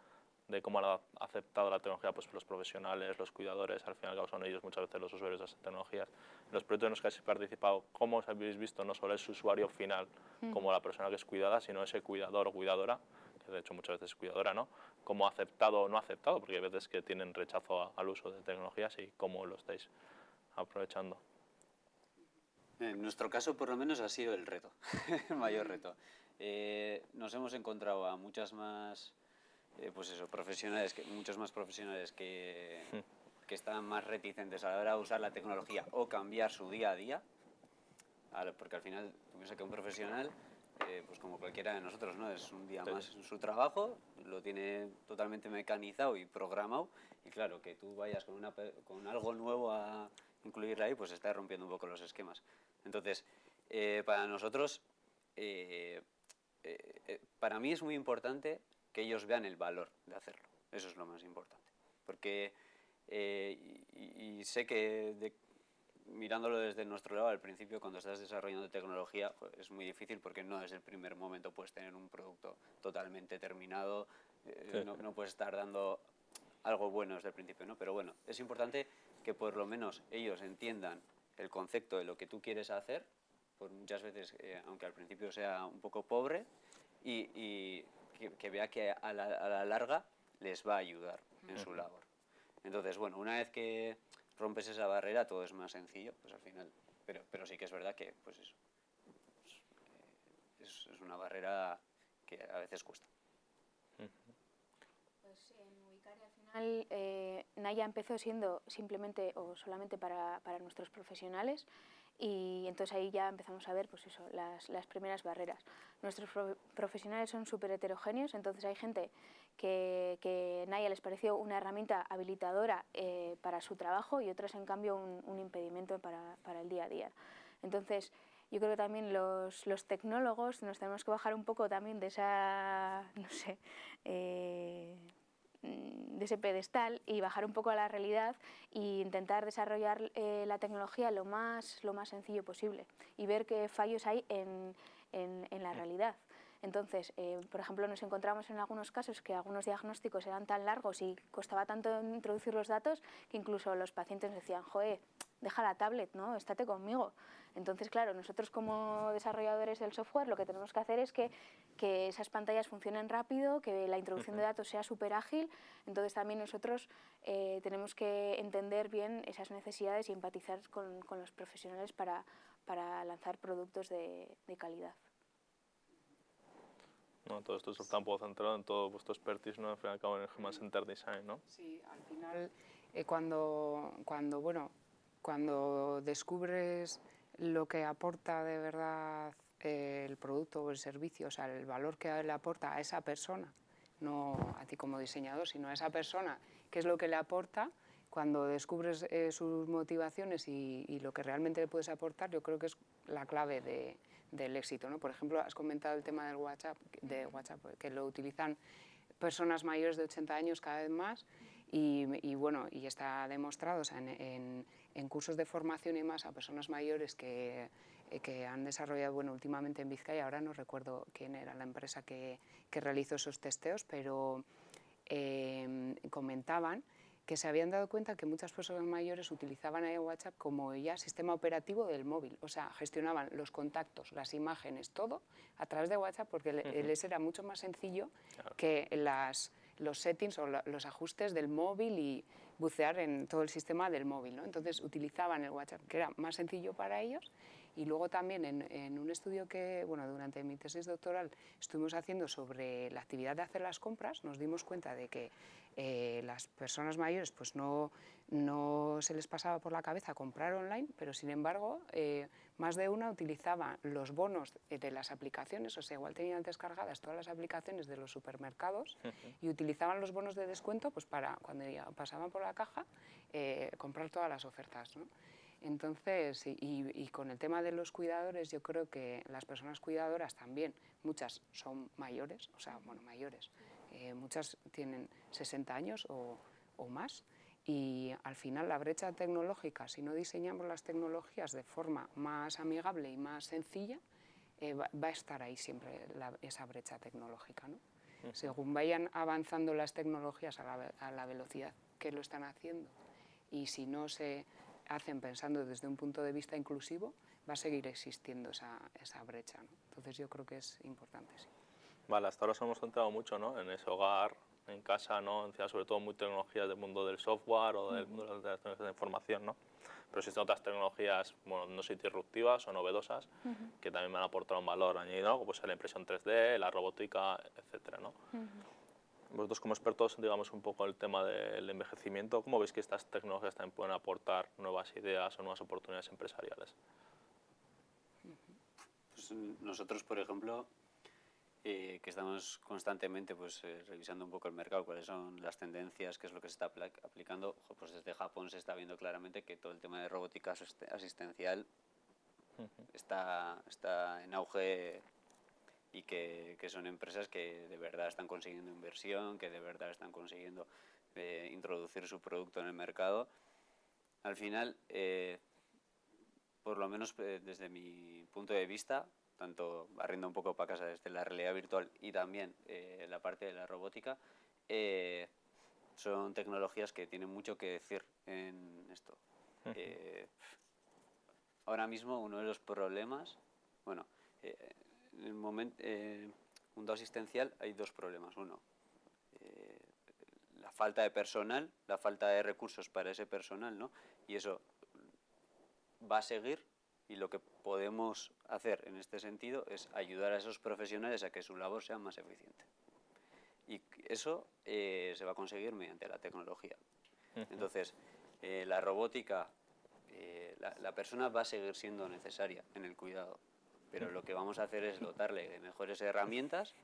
de cómo han aceptado la tecnología pues, los profesionales, los cuidadores, al final son ellos muchas veces los usuarios de esas tecnologías. Los proyectos en los que habéis participado, ¿cómo os habéis visto no solo ese usuario final mm. como la persona que es cuidada, sino ese cuidador o cuidadora, que de hecho muchas veces es cuidadora, ¿no? ¿Cómo aceptado o no aceptado? Porque hay veces que tienen rechazo al uso de tecnologías y cómo lo estáis aprovechando. En nuestro caso, por lo menos, ha sido el reto, el mayor reto. Eh, nos hemos encontrado a muchas más eh, pues eso, profesionales, que, muchos más profesionales que, hmm. que están más reticentes a la hora de usar la tecnología o cambiar su día a día, porque al final, piensa que un profesional, eh, pues como cualquiera de nosotros, ¿no? es un día más en su trabajo, lo tiene totalmente mecanizado y programado, y claro, que tú vayas con, una, con algo nuevo a incluirle ahí, pues está rompiendo un poco los esquemas. Entonces, eh, para nosotros, para mí es muy importante que ellos vean el valor de hacerlo. Eso es lo más importante. Porque, eh, y, sé que mirándolo desde nuestro lado, al principio cuando estás desarrollando tecnología es muy difícil porque no desde el primer momento puedes tener un producto totalmente terminado, eh, no, no, puedes estar dando algo bueno desde el principio, ¿no? Pero bueno, es importante que por lo menos ellos entiendan el concepto de lo que tú quieres hacer, por muchas veces, eh, aunque al principio sea un poco pobre, y, que, vea que a la, larga les va a ayudar en su labor. Entonces, bueno, una vez que rompes esa barrera, todo es más sencillo, pues al final, pero, pero sí que es verdad que, pues eso, es, es una barrera que a veces cuesta. Eh, Naya empezó siendo simplemente o solamente para, para, nuestros profesionales y entonces ahí ya empezamos a ver pues eso, las, las primeras barreras. Nuestros profesionales son súper heterogéneos, entonces hay gente que, que, Naya les pareció una herramienta habilitadora eh, para su trabajo y otras en cambio un, un impedimento para, para, el día a día. Entonces yo creo que también los, los, tecnólogos nos tenemos que bajar un poco también de esa, no sé, eh, de ese pedestal y bajar un poco a la realidad e intentar desarrollar eh, la tecnología lo más, lo más sencillo posible y ver qué fallos hay en, en, en la realidad. Entonces, eh, por ejemplo, nos encontramos en algunos casos que algunos diagnósticos eran tan largos y costaba tanto introducir los datos que incluso los pacientes decían, joe, deja la tablet, ¿no? estate conmigo. Entonces, claro, nosotros como desarrolladores del software lo que tenemos que hacer es que, que esas pantallas funcionen rápido, que la introducción de datos sea súper ágil. Entonces, también nosotros eh, tenemos que entender bien esas necesidades y empatizar con, con los profesionales para, para lanzar productos de, de calidad. ¿No? Todo esto está un poco centrado en todo vuestro expertise, ¿no? Al fin y al cabo en el Human Center Design, ¿no? Sí, al final, eh, cuando, cuando, bueno, cuando descubres lo que aporta de verdad eh, el producto o el servicio, o sea, el valor que le aporta a esa persona, no a ti como diseñador, sino a esa persona, qué es lo que le aporta, cuando descubres eh, sus motivaciones y, y, lo que realmente le puedes aportar, yo creo que es la clave de, del éxito. ¿no? Por ejemplo, has comentado el tema del WhatsApp, de WhatsApp, que lo utilizan personas mayores de 80 años cada vez más y, y bueno, y está demostrado o sea, en, en, en, cursos de formación y más a personas mayores que, que han desarrollado, bueno, últimamente en Vizcaya, ahora no recuerdo quién era la empresa que, que realizó esos testeos, pero eh, comentaban que se habían dado cuenta que muchas personas mayores utilizaban a WhatsApp como ya sistema operativo del móvil, o sea, gestionaban los contactos, las imágenes, todo a través de WhatsApp porque uh -huh. les era mucho más sencillo claro. que las, los settings o la, los ajustes del móvil y bucear en todo el sistema del móvil. ¿no? Entonces utilizaban el WhatsApp, que era más sencillo para ellos y luego también en, en, un estudio que, bueno, durante mi tesis doctoral estuvimos haciendo sobre la actividad de hacer las compras, nos dimos cuenta de que eh, las personas mayores pues no, no se les pasaba por la cabeza comprar online, pero sin embargo eh, más de una utilizaba los bonos de las aplicaciones, o sea, igual tenían descargadas todas las aplicaciones de los supermercados y utilizaban los bonos de descuento pues para cuando pasaban por la caja eh, comprar todas las ofertas. ¿no? Entonces, y, y, con el tema de los cuidadores, yo creo que las personas cuidadoras también, muchas son mayores, o sea, bueno, mayores, eh, muchas tienen 60 años o, o, más, y al final la brecha tecnológica, si no diseñamos las tecnologías de forma más amigable y más sencilla, eh, va, va, a estar ahí siempre la, esa brecha tecnológica. ¿no? Uh -huh. Según vayan avanzando las tecnologías a la, a la velocidad que lo están haciendo, y si no se hacen pensando desde un punto de vista inclusivo, va a seguir existiendo esa, esa brecha. ¿no? Entonces yo creo que es importante. Sí. Vale, hasta ahora nos hemos centrado mucho ¿no? en ese hogar, en casa, ¿no? sobre todo muy tecnologías del mundo del software o del mundo de las tecnologías de información, ¿no? pero existen otras tecnologías, bueno, no sé, disruptivas o novedosas, uh -huh. que también van a aportar un valor añadido, como pues la impresión 3D, la robótica, etcétera, ¿no? Uh -huh. Vosotros como expertos, digamos un poco el tema del envejecimiento, ¿cómo veis que estas tecnologías también pueden aportar nuevas ideas o nuevas oportunidades empresariales? Pues nosotros, por ejemplo, eh, que estamos constantemente pues, eh, revisando un poco el mercado, cuáles son las tendencias, qué es lo que se está aplicando, pues desde Japón se está viendo claramente que todo el tema de robótica asistencial uh -huh. está, está en auge y que, que, son empresas que de verdad están consiguiendo inversión, que de verdad están consiguiendo eh, introducir su producto en el mercado. Al final, eh, por lo menos eh, desde mi punto de vista, tanto barriendo un poco para casa desde la realidad virtual y también la parte de la robótica, son tecnologías que tienen mucho que decir en esto. ahora mismo uno de los problemas, bueno, en el momento, eh, mundo asistencial hay dos problemas. Uno, eh, la falta de personal, la falta de recursos para ese personal, ¿no? Y eso va a seguir y lo que podemos hacer en este sentido es ayudar a esos profesionales a que su labor sea más eficiente. Y eso eh, se va a conseguir mediante la tecnología. Entonces, eh, la robótica, la, la persona va a seguir siendo necesaria en el cuidado pero lo que vamos a hacer es dotarle de mejores herramientas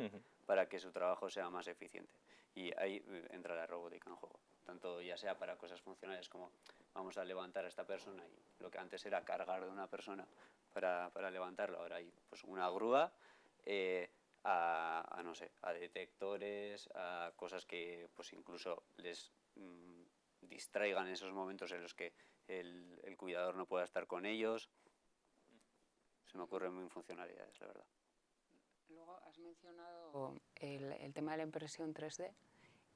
para que su trabajo sea más eficiente. Y ahí eh, entra la robótica en juego, tanto ya sea para cosas funcionales como vamos a levantar a esta persona y lo que antes era cargar de una persona para, para levantarlo, ahora hay pues, una grúa, eh, a, no sé, a detectores, a cosas que pues incluso les mm, distraigan en esos momentos en los que el, el cuidador no pueda estar con ellos me ocurren muy funcionalidades, la verdad. Luego has mencionado el, el, tema de la impresión 3D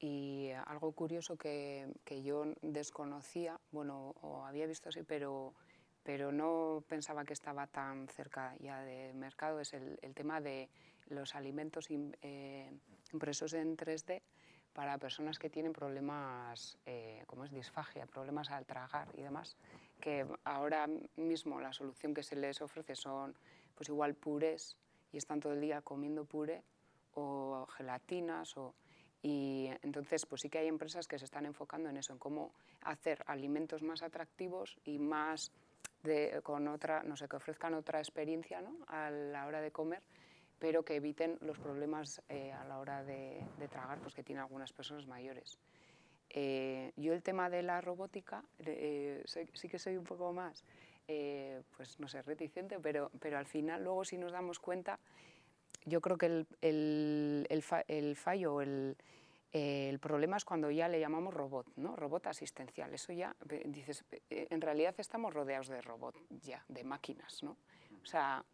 y algo curioso que, que, yo desconocía, bueno, o había visto así, pero, pero no pensaba que estaba tan cerca ya de mercado, es el, el tema de los alimentos eh, impresos en 3D para personas que tienen problemas, eh, como es disfagia, problemas al tragar y demás, que ahora mismo la solución que se les ofrece son pues igual purés y están todo el día comiendo puré o gelatinas o y entonces pues sí que hay empresas que se están enfocando en eso, en cómo hacer alimentos más atractivos y más de, con otra, no sé, que ofrezcan otra experiencia ¿no? a la hora de comer pero que eviten los problemas eh, a la hora de, tragar pues, que tienen algunas personas mayores. Eh, yo el tema de la robótica eh, sí que soy un poco más, pues no sé, reticente, pero, pero al final luego si nos damos cuenta, yo creo que el, el, el, fallo, el, el problema es cuando ya le llamamos robot, ¿no? robot asistencial. Eso ya, dices, en realidad estamos rodeados de robot ya, de máquinas. ¿no? O sea,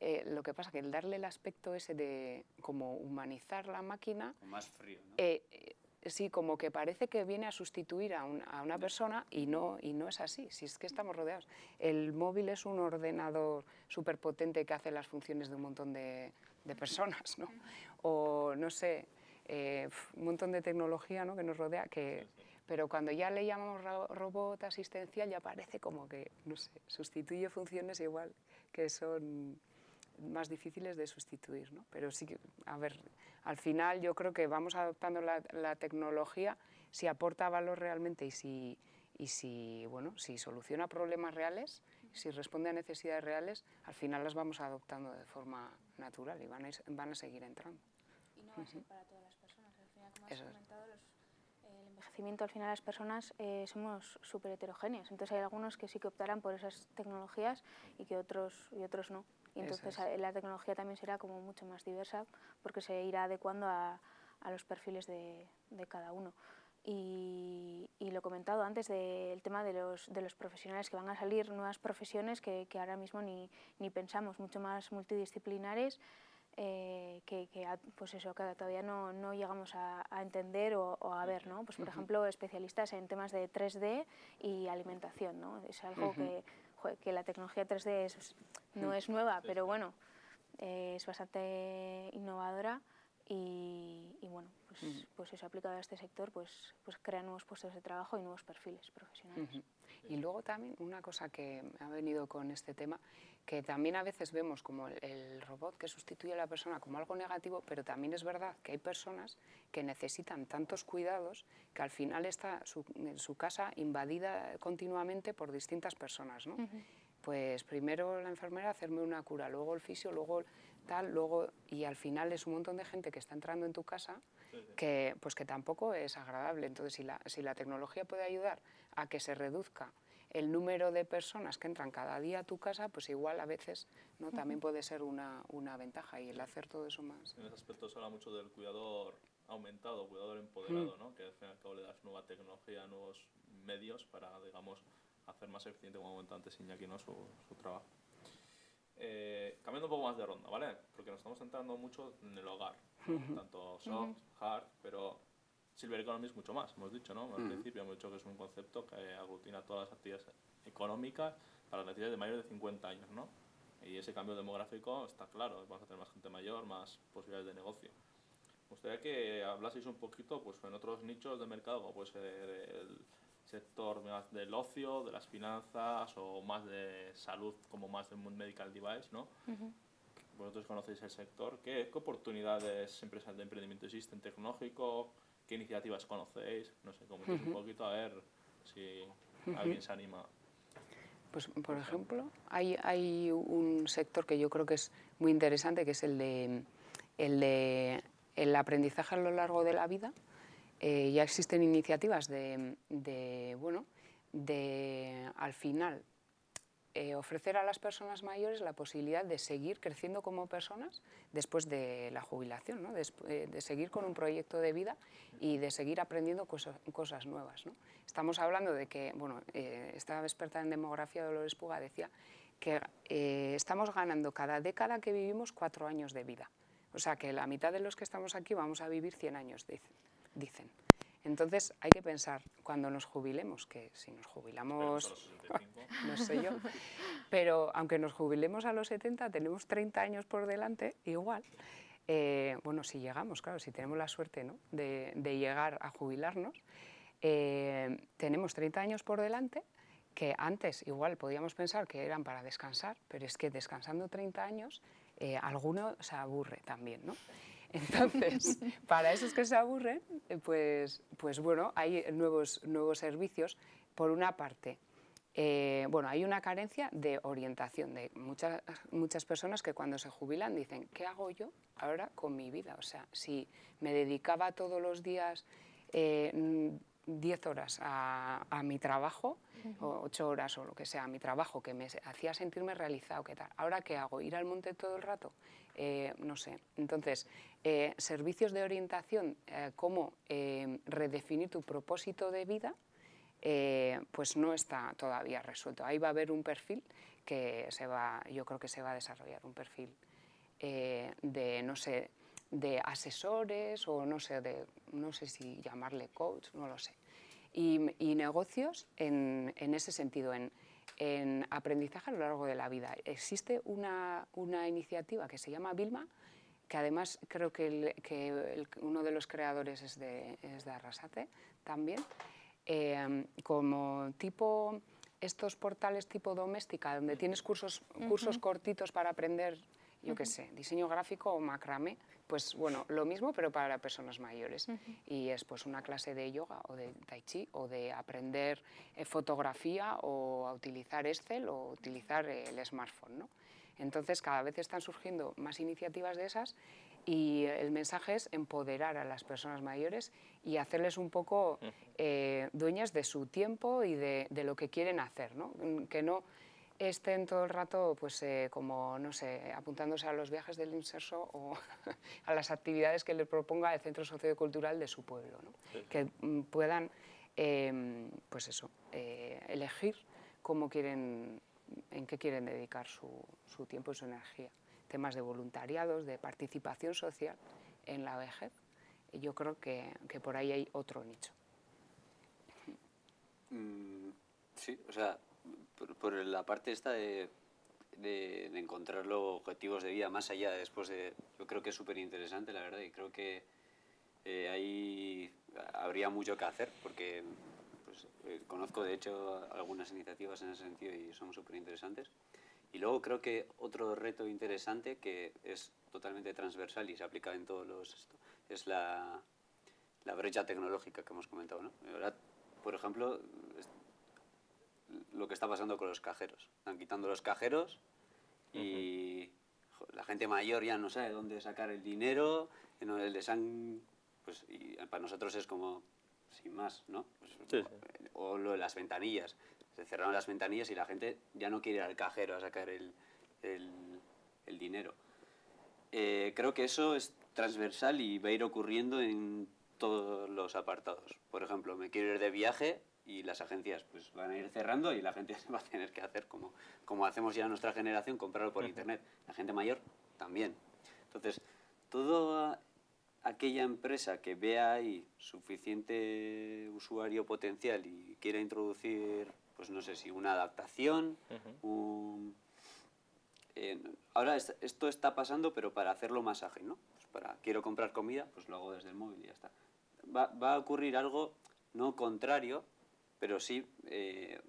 eh, lo que pasa que el darle el aspecto ese de como humanizar la máquina... Más frío, ¿no? Eh, eh, sí, como que parece que viene a sustituir a, a, una persona y no, y no es así, si es que estamos rodeados. El móvil es un ordenador súper potente que hace las funciones de un montón de, de personas, ¿no? O, no sé, un montón de tecnología ¿no? que nos rodea, que, pero cuando ya le llamamos robot asistencial ya parece como que, no sé, sustituye funciones igual que son más difíciles de sustituir. ¿no? Pero sí, a ver, al final yo creo que vamos adoptando la, la tecnología si aporta valor realmente y si, y si, bueno, si soluciona problemas reales, si responde a necesidades reales, al final las vamos adoptando de forma natural y van a, van a seguir entrando. Y no va a ser para todas las personas. Al final, como has comentado, los, el envejecimiento al final las personas eh, somos súper heterogéneas. Entonces hay algunos que sí que optarán por esas tecnologías y que otros, y otros no. Y entonces la tecnología también será como mucho más diversa porque se irá adecuando a, a los perfiles de, de cada uno. Y, y, lo comentado antes del tema de los, de los profesionales, que van a salir nuevas profesiones que, que ahora mismo ni, ni, pensamos, mucho más multidisciplinares, eh, que, que, pues eso, que todavía no, no llegamos a, a entender o, o, a ver. ¿no? Pues, por ejemplo, especialistas en temas de 3D y alimentación. ¿no? Es algo que que la tecnología 3D no es nueva, pero bueno, eh, es bastante innovadora y, bueno, pues, pues, eso aplicado a este sector pues, pues crea nuevos puestos de trabajo y nuevos perfiles profesionales. Y luego también una cosa que ha venido con este tema, que también a veces vemos como el, robot que sustituye a la persona como algo negativo, pero también es verdad que hay personas que necesitan tantos cuidados que al final está su, su casa invadida continuamente por distintas personas. ¿no? Pues primero la enfermera hacerme una cura, luego el fisio, luego tal, luego y al final es un montón de gente que está entrando en tu casa que pues que tampoco es agradable. Entonces si la, si la tecnología puede ayudar a que se reduzca el número de personas que entran cada día a tu casa, pues igual a veces ¿no? también puede ser una, una ventaja y el hacer todo eso más. En ese aspecto se habla mucho del cuidador aumentado, cuidador empoderado, ¿no? que al fin y al cabo le das nueva tecnología, nuevos medios para, digamos, hacer más eficiente, como comentaba antes Iñaki, ¿no? su, su trabajo. Eh, cambiando un poco más de ronda, ¿vale? Porque nos estamos centrando mucho en el hogar, tanto soft, hard, pero Silver Economy es mucho más, hemos dicho, ¿no? Al principio hemos dicho que es un concepto que aglutina todas las actividades económicas para las necesidades de mayores de 50 años, ¿no? Y ese cambio demográfico está claro, vamos a tener más gente mayor, más posibilidades de negocio. Me gustaría que hablaseis un poquito pues, en otros nichos de mercado, como puede ser el sector más del ocio, de las finanzas o más de salud, como más del medical device, ¿no? Vosotros conocéis el sector. ¿Qué, ¿Qué, oportunidades empresariales de emprendimiento existen tecnológico? ¿Qué iniciativas conocéis? No sé, como un poquito a ver si alguien se anima. Pues, por ejemplo, hay, hay un sector que yo creo que es muy interesante, que es el de el, de, el aprendizaje a lo largo de la vida eh, ya existen iniciativas de, bueno, de al final eh, ofrecer a las personas mayores la posibilidad de seguir creciendo como personas después de la jubilación, ¿no? Eh, de, seguir con un proyecto de vida y de seguir aprendiendo cosas, cosas nuevas. Estamos hablando de que, bueno, esta experta en demografía, Dolores Puga, decía que estamos ganando cada década que vivimos cuatro años de vida. O sea que la mitad de los que estamos aquí vamos a vivir 100 años, dicen dicen. Entonces hay que pensar cuando nos jubilemos, que si nos jubilamos, no sé yo, pero aunque nos jubilemos a los 70, tenemos 30 años por delante, igual. Eh, bueno, si llegamos, claro, si tenemos la suerte ¿no? de, llegar a jubilarnos, eh, tenemos 30 años por delante que antes igual podíamos pensar que eran para descansar, pero es que descansando 30 años, eh, alguno se aburre también, ¿no? Entonces, para esos que se aburren, pues, pues bueno, hay nuevos, nuevos servicios. Por una parte, eh, bueno, hay una carencia de orientación de muchas, muchas personas que cuando se jubilan dicen, ¿qué hago yo ahora con mi vida? O sea, si me dedicaba todos los días eh, 10 horas a, mi trabajo, o 8 horas o lo que sea, a mi trabajo, que me hacía sentirme realizado, ¿qué tal? ¿Ahora qué hago? ¿Ir al monte todo el rato? Eh, no sé. Entonces, eh, servicios de orientación, eh, cómo redefinir tu propósito de vida, pues no está todavía resuelto. Ahí va a haber un perfil que se va, yo creo que se va a desarrollar, un perfil de, no sé, de asesores o no sé, de, no sé si llamarle coach, no lo sé. Y, negocios en, en, ese sentido, en, en, aprendizaje a lo largo de la vida. Existe una, una iniciativa que se llama Vilma, que además creo que, que uno de los creadores es de, es de Arrasate también, eh, como tipo estos portales tipo doméstica, donde tienes cursos, cursos cortitos para aprender yo qué sé, diseño gráfico o macramé, pues bueno, lo mismo pero para personas mayores. Y es pues una clase de yoga o de tai chi o de aprender eh, fotografía o a utilizar Excel o utilizar el smartphone, ¿no? Entonces cada vez están surgiendo más iniciativas de esas y el mensaje es empoderar a las personas mayores y hacerles un poco eh, dueñas de su tiempo y de, de, lo que quieren hacer, ¿no? Que no estén todo el rato, pues, eh, como, no sé, apuntándose a los viajes del inserso o a las actividades que le proponga el Centro Sociocultural de su pueblo, ¿no? que mm, puedan, em, pues eso, eh, elegir cómo quieren, en qué quieren dedicar su, su, tiempo y su energía. Temas de voluntariados, de participación social en la vejez. Yo creo que, que por ahí hay otro nicho. Mm, sí, o sea, por, la parte esta de, de, encontrar los objetivos de vida más allá después de... Yo creo que es súper interesante, la verdad, y creo que eh, ahí habría mucho que hacer, porque pues, eh, conozco de hecho algunas iniciativas en ese sentido y son súper interesantes. Y luego creo que otro reto interesante que es totalmente transversal y se aplica en todos los... es la, la brecha tecnológica que hemos comentado. ¿no? Ahora, por ejemplo, lo que está pasando con los cajeros. Están quitando los cajeros y la gente mayor ya no sabe dónde sacar el dinero, les han, pues, y para nosotros es como sin más, ¿no? Pues, o lo de las ventanillas. Se cerraron las ventanillas y la gente ya no quiere ir al cajero a sacar el, el, dinero. Eh, creo que eso es transversal y va a ir ocurriendo en todos los apartados. Por ejemplo, me quiero ir de viaje y las agencias pues van a ir cerrando y la gente va a tener que hacer como, como hacemos ya nuestra generación, comprarlo por internet. La gente mayor también. Entonces, toda aquella empresa que vea ahí suficiente usuario potencial y quiera introducir, pues no sé si una adaptación, ahora esto está pasando, pero para hacerlo más ágil, ¿no? Pues para, quiero comprar comida, pues lo hago desde el móvil y ya está. Va, va a ocurrir algo no contrario, pero sí eh,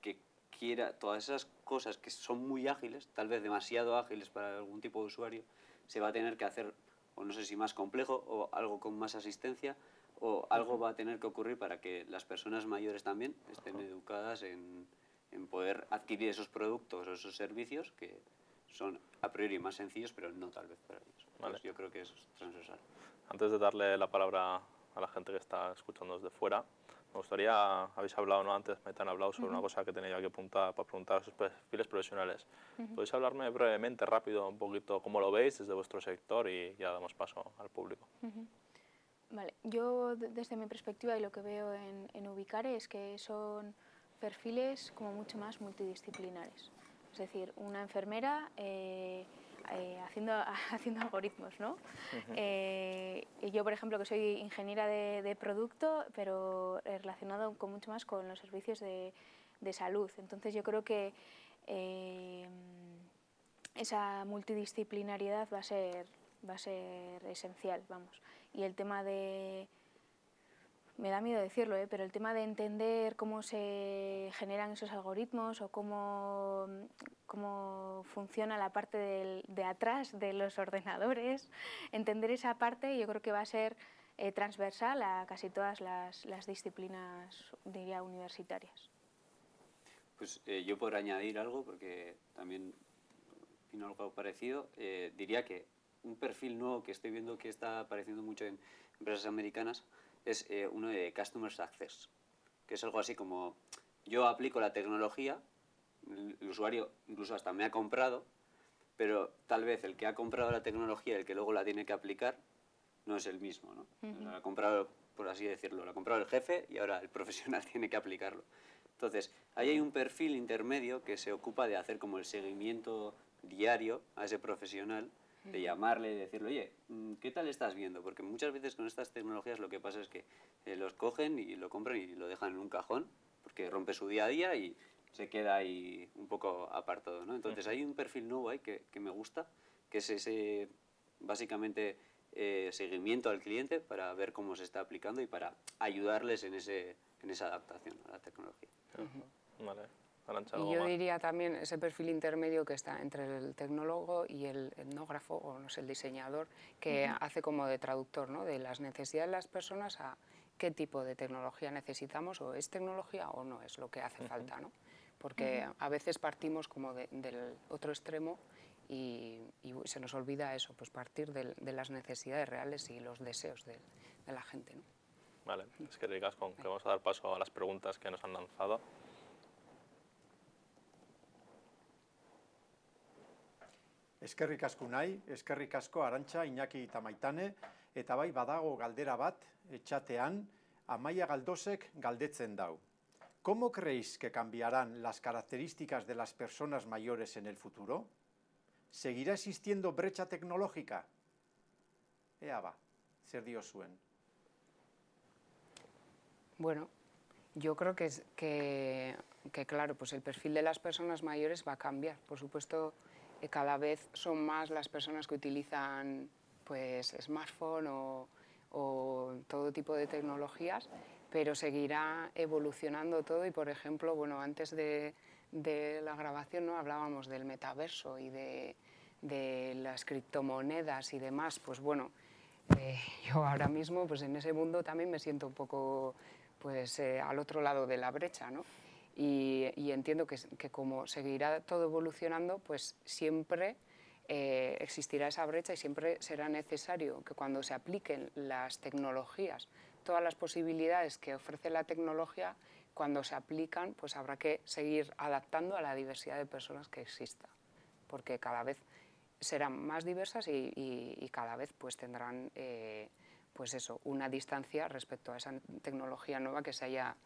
que quiera todas esas cosas que son muy ágiles, tal vez demasiado ágiles para algún tipo de usuario, se va a tener que hacer, o no sé si más complejo, o algo con más asistencia, o algo va a tener que ocurrir para que las personas mayores también estén educadas en, en poder adquirir esos productos o esos servicios que son a priori más sencillos, pero no tal vez para ellos. Vale. yo creo que es transversal. Antes de darle la palabra a la gente que está escuchando desde fuera, me gustaría, habéis hablado ¿no? antes, me han hablado sobre una cosa que tenía yo aquí apuntada para preguntar a sus perfiles profesionales. ¿Podéis hablarme brevemente, rápido, un poquito cómo lo veis desde vuestro sector y ya damos paso al público? Vale, yo desde mi perspectiva y lo que veo en, en Ubicare es que son perfiles como mucho más multidisciplinares. Es decir, una enfermera eh, eh, haciendo, haciendo algoritmos, ¿no? Eh, yo, por ejemplo, que soy ingeniera de, producto, pero relacionado con mucho más con los servicios de, de salud. Entonces yo creo que eh, esa multidisciplinariedad va a ser, va a ser esencial, vamos. Y el tema de me da miedo decirlo, ¿eh? pero el tema de entender cómo se generan esos algoritmos o cómo, cómo funciona la parte de atrás de los ordenadores, entender esa parte yo creo que va a ser eh, transversal a casi todas las, las, disciplinas, diría, universitarias. Pues eh, yo por añadir algo, porque también opino algo parecido, diría que un perfil nuevo que estoy viendo que está apareciendo mucho en empresas americanas es eh, uno de Customer Success, que es algo así como yo aplico la tecnología, el, usuario incluso hasta me ha comprado, pero tal vez el que ha comprado la tecnología, el que luego la tiene que aplicar, no es el mismo. ¿no? La ha comprado, por así decirlo, la ha comprado el jefe y ahora el profesional tiene que aplicarlo. Entonces, ahí hay un perfil intermedio que se ocupa de hacer como el seguimiento diario a ese profesional de llamarle y decirle, oye, mm, ¿qué tal estás viendo? Porque muchas veces con estas tecnologías lo que pasa es que eh, los cogen y lo compran y lo dejan en un cajón, porque rompe su día a día y se queda ahí un poco apartado, ¿no? Entonces hay un perfil nuevo ahí que, que me gusta, que es ese, básicamente, eh, seguimiento al cliente para ver cómo se está aplicando y para ayudarles en, ese, en esa adaptación a la tecnología. Vale y yo diría también ese perfil intermedio que está entre el tecnólogo y el etnógrafo, o no sé, el diseñador, que hace como de traductor ¿no? de las necesidades de las personas a qué tipo de tecnología necesitamos, o es tecnología o no es lo que hace falta. ¿no? Porque a veces partimos como del otro extremo y, se nos olvida eso, pues partir de, las necesidades reales y los deseos de, la gente. ¿no? Vale, es que digas con que vamos a dar paso a las preguntas que nos han lanzado. Eskerrik asko nahi, eskerrik asko Arantxa, Iñaki eta Maitane, eta bai badago galdera bat, etxatean, Amaia Galdosek galdetzen dau. ¿Cómo creéis que cambiarán las características de las personas mayores en el futuro? ¿Seguirá existiendo brecha tecnológica? Ea ba, zer dio zuen. Bueno, yo creo que, que, que, claro, pues el perfil de las personas mayores va a cambiar. Por supuesto, cada vez son más las personas que utilizan pues, smartphone o, todo tipo de tecnologías, pero seguirá evolucionando todo y, por ejemplo, bueno, antes de, la grabación ¿no? hablábamos del metaverso y de, las criptomonedas y demás, pues bueno, eh, yo ahora mismo pues en ese mundo también me siento un poco pues, eh, al otro lado de la brecha, ¿no? Y, entiendo que, como seguirá todo evolucionando, pues siempre eh, existirá esa brecha y siempre será necesario que cuando se apliquen las tecnologías, todas las posibilidades que ofrece la tecnología, cuando se aplican, pues habrá que seguir adaptando a la diversidad de personas que exista, porque cada vez serán más diversas y, cada vez pues tendrán eh, pues eso, una distancia respecto a esa tecnología nueva que se haya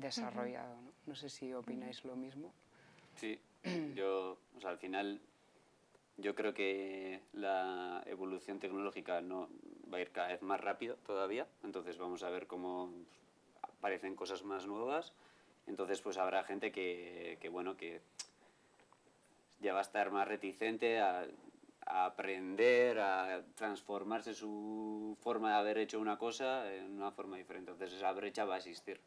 desarrollado. ¿no? sé si opináis lo mismo. Sí, yo, o sea, al final yo creo que la evolución tecnológica no va a ir cada vez más rápido todavía, entonces vamos a ver cómo aparecen cosas más nuevas, entonces pues habrá gente que, que bueno, que ya va a estar más reticente a a aprender, a transformarse su forma de haber hecho una cosa en una forma diferente. Entonces esa brecha va a existir.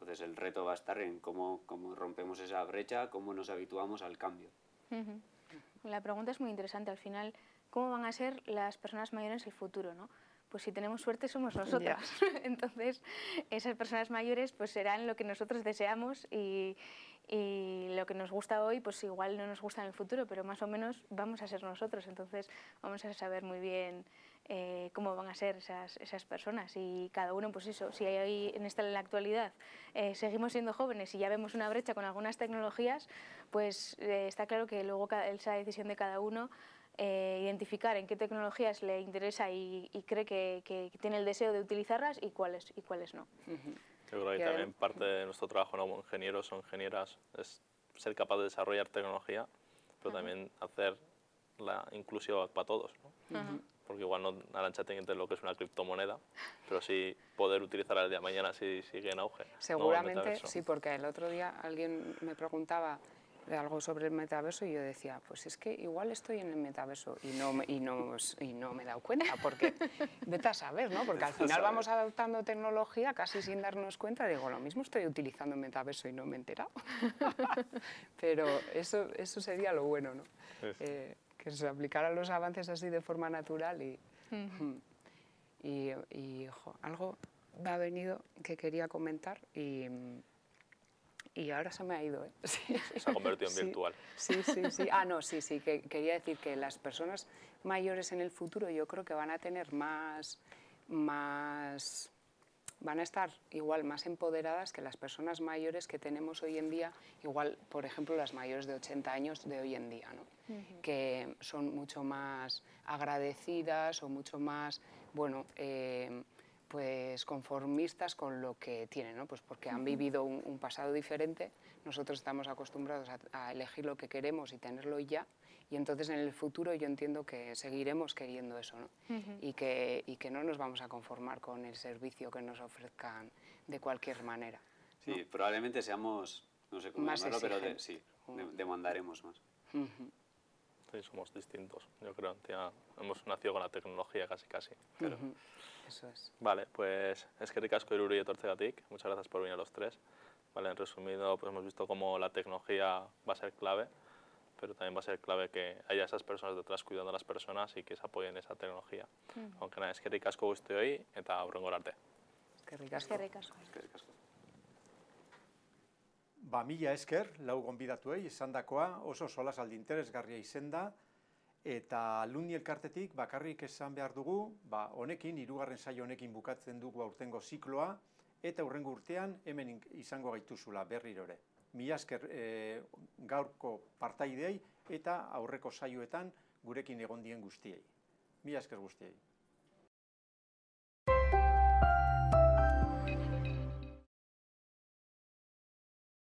Entonces el reto va a estar en cómo, cómo rompemos esa brecha, cómo nos habituamos al cambio. La pregunta es muy interesante. Al final, ¿cómo van a ser las personas mayores en el futuro? ¿no? Pues si tenemos suerte somos nosotras. Entonces esas personas mayores pues serán lo que nosotros deseamos y, y lo que nos gusta hoy, pues igual no nos gusta en el futuro, pero más o menos vamos a ser nosotros, entonces vamos a saber muy bien eh, cómo van a ser esas, esas, personas y cada uno, pues eso, si hay en, esta, en la actualidad eh, seguimos siendo jóvenes y ya vemos una brecha con algunas tecnologías, pues eh, está claro que luego esa decisión de cada uno identificar en qué tecnologías le interesa y, cree que, que, tiene el deseo de utilizarlas y cuáles, y cuáles no. Yo creo que también parte de nuestro trabajo como ingenieros o ingenieras es ser capaz de desarrollar tecnología, pero también hacer la inclusión para todos. ¿no? Porque igual no Arancha tiene que lo que es una criptomoneda, pero sí poder utilizar el día de mañana si sigue en auge. Seguramente sí, porque el otro día alguien me preguntaba algo sobre el metaverso y yo decía, pues es que igual estoy en el metaverso y no, me, y no, y no me he dado cuenta, porque vete a saber, ¿no? Porque al final vamos adoptando tecnología casi sin darnos cuenta, digo, lo mismo estoy utilizando el metaverso y no me he enterado. Pero eso, eso sería lo bueno, ¿no? Eh, que se aplicaran los avances así de forma natural y... Y, y algo me ha venido que quería comentar y y ahora se me ha ido. ¿eh? Se ha convertido en virtual. Sí, sí, sí. Ah, no, sí, sí. Que, quería decir que las personas mayores en el futuro yo creo que van a tener más, más, van a estar igual más empoderadas que las personas mayores que tenemos hoy en día, igual, por ejemplo, las mayores de 80 años de hoy en día, ¿no? Que son mucho más agradecidas o mucho más, bueno, eh, pues conformistas con lo que tienen, ¿no? pues porque han vivido un, pasado diferente, nosotros estamos acostumbrados a, elegir lo que queremos y tenerlo ya, y entonces en el futuro yo entiendo que seguiremos queriendo eso, ¿no? y, que, y que no nos vamos a conformar con el servicio que nos ofrezcan de cualquier manera. Sí, probablemente seamos, no sé cómo más llamarlo, pero sí, demandaremos más. Sí, somos distintos, yo creo. hemos nacido con la tecnología casi, casi. Pero... Eso es. Vale, pues es que ricasco Iruri y Torcegatic. Muchas gracias por venir a los tres. Vale, en resumido, pues hemos visto cómo la tecnología va a ser clave, pero también va a ser clave que haya esas personas detrás cuidando a las personas y que se apoyen esa tecnología. Mm. Aunque nada, es que ricasco guzti hoy eta aurrengo arte. Es que ricasco. Es que ricasco. Es que ricasco. Ba, mila esker, lau gonbidatuei, esan dakoa, oso solasaldi interesgarria izen da, Eta alumni elkartetik bakarrik esan behar dugu, ba, honekin, hirugarren saio honekin bukatzen dugu aurtengo zikloa, eta hurrengo urtean hemen izango gaituzula berrirore. Mi asker e, gaurko partaideei eta aurreko saioetan gurekin egon dien guztiei. Mi asker guztiei.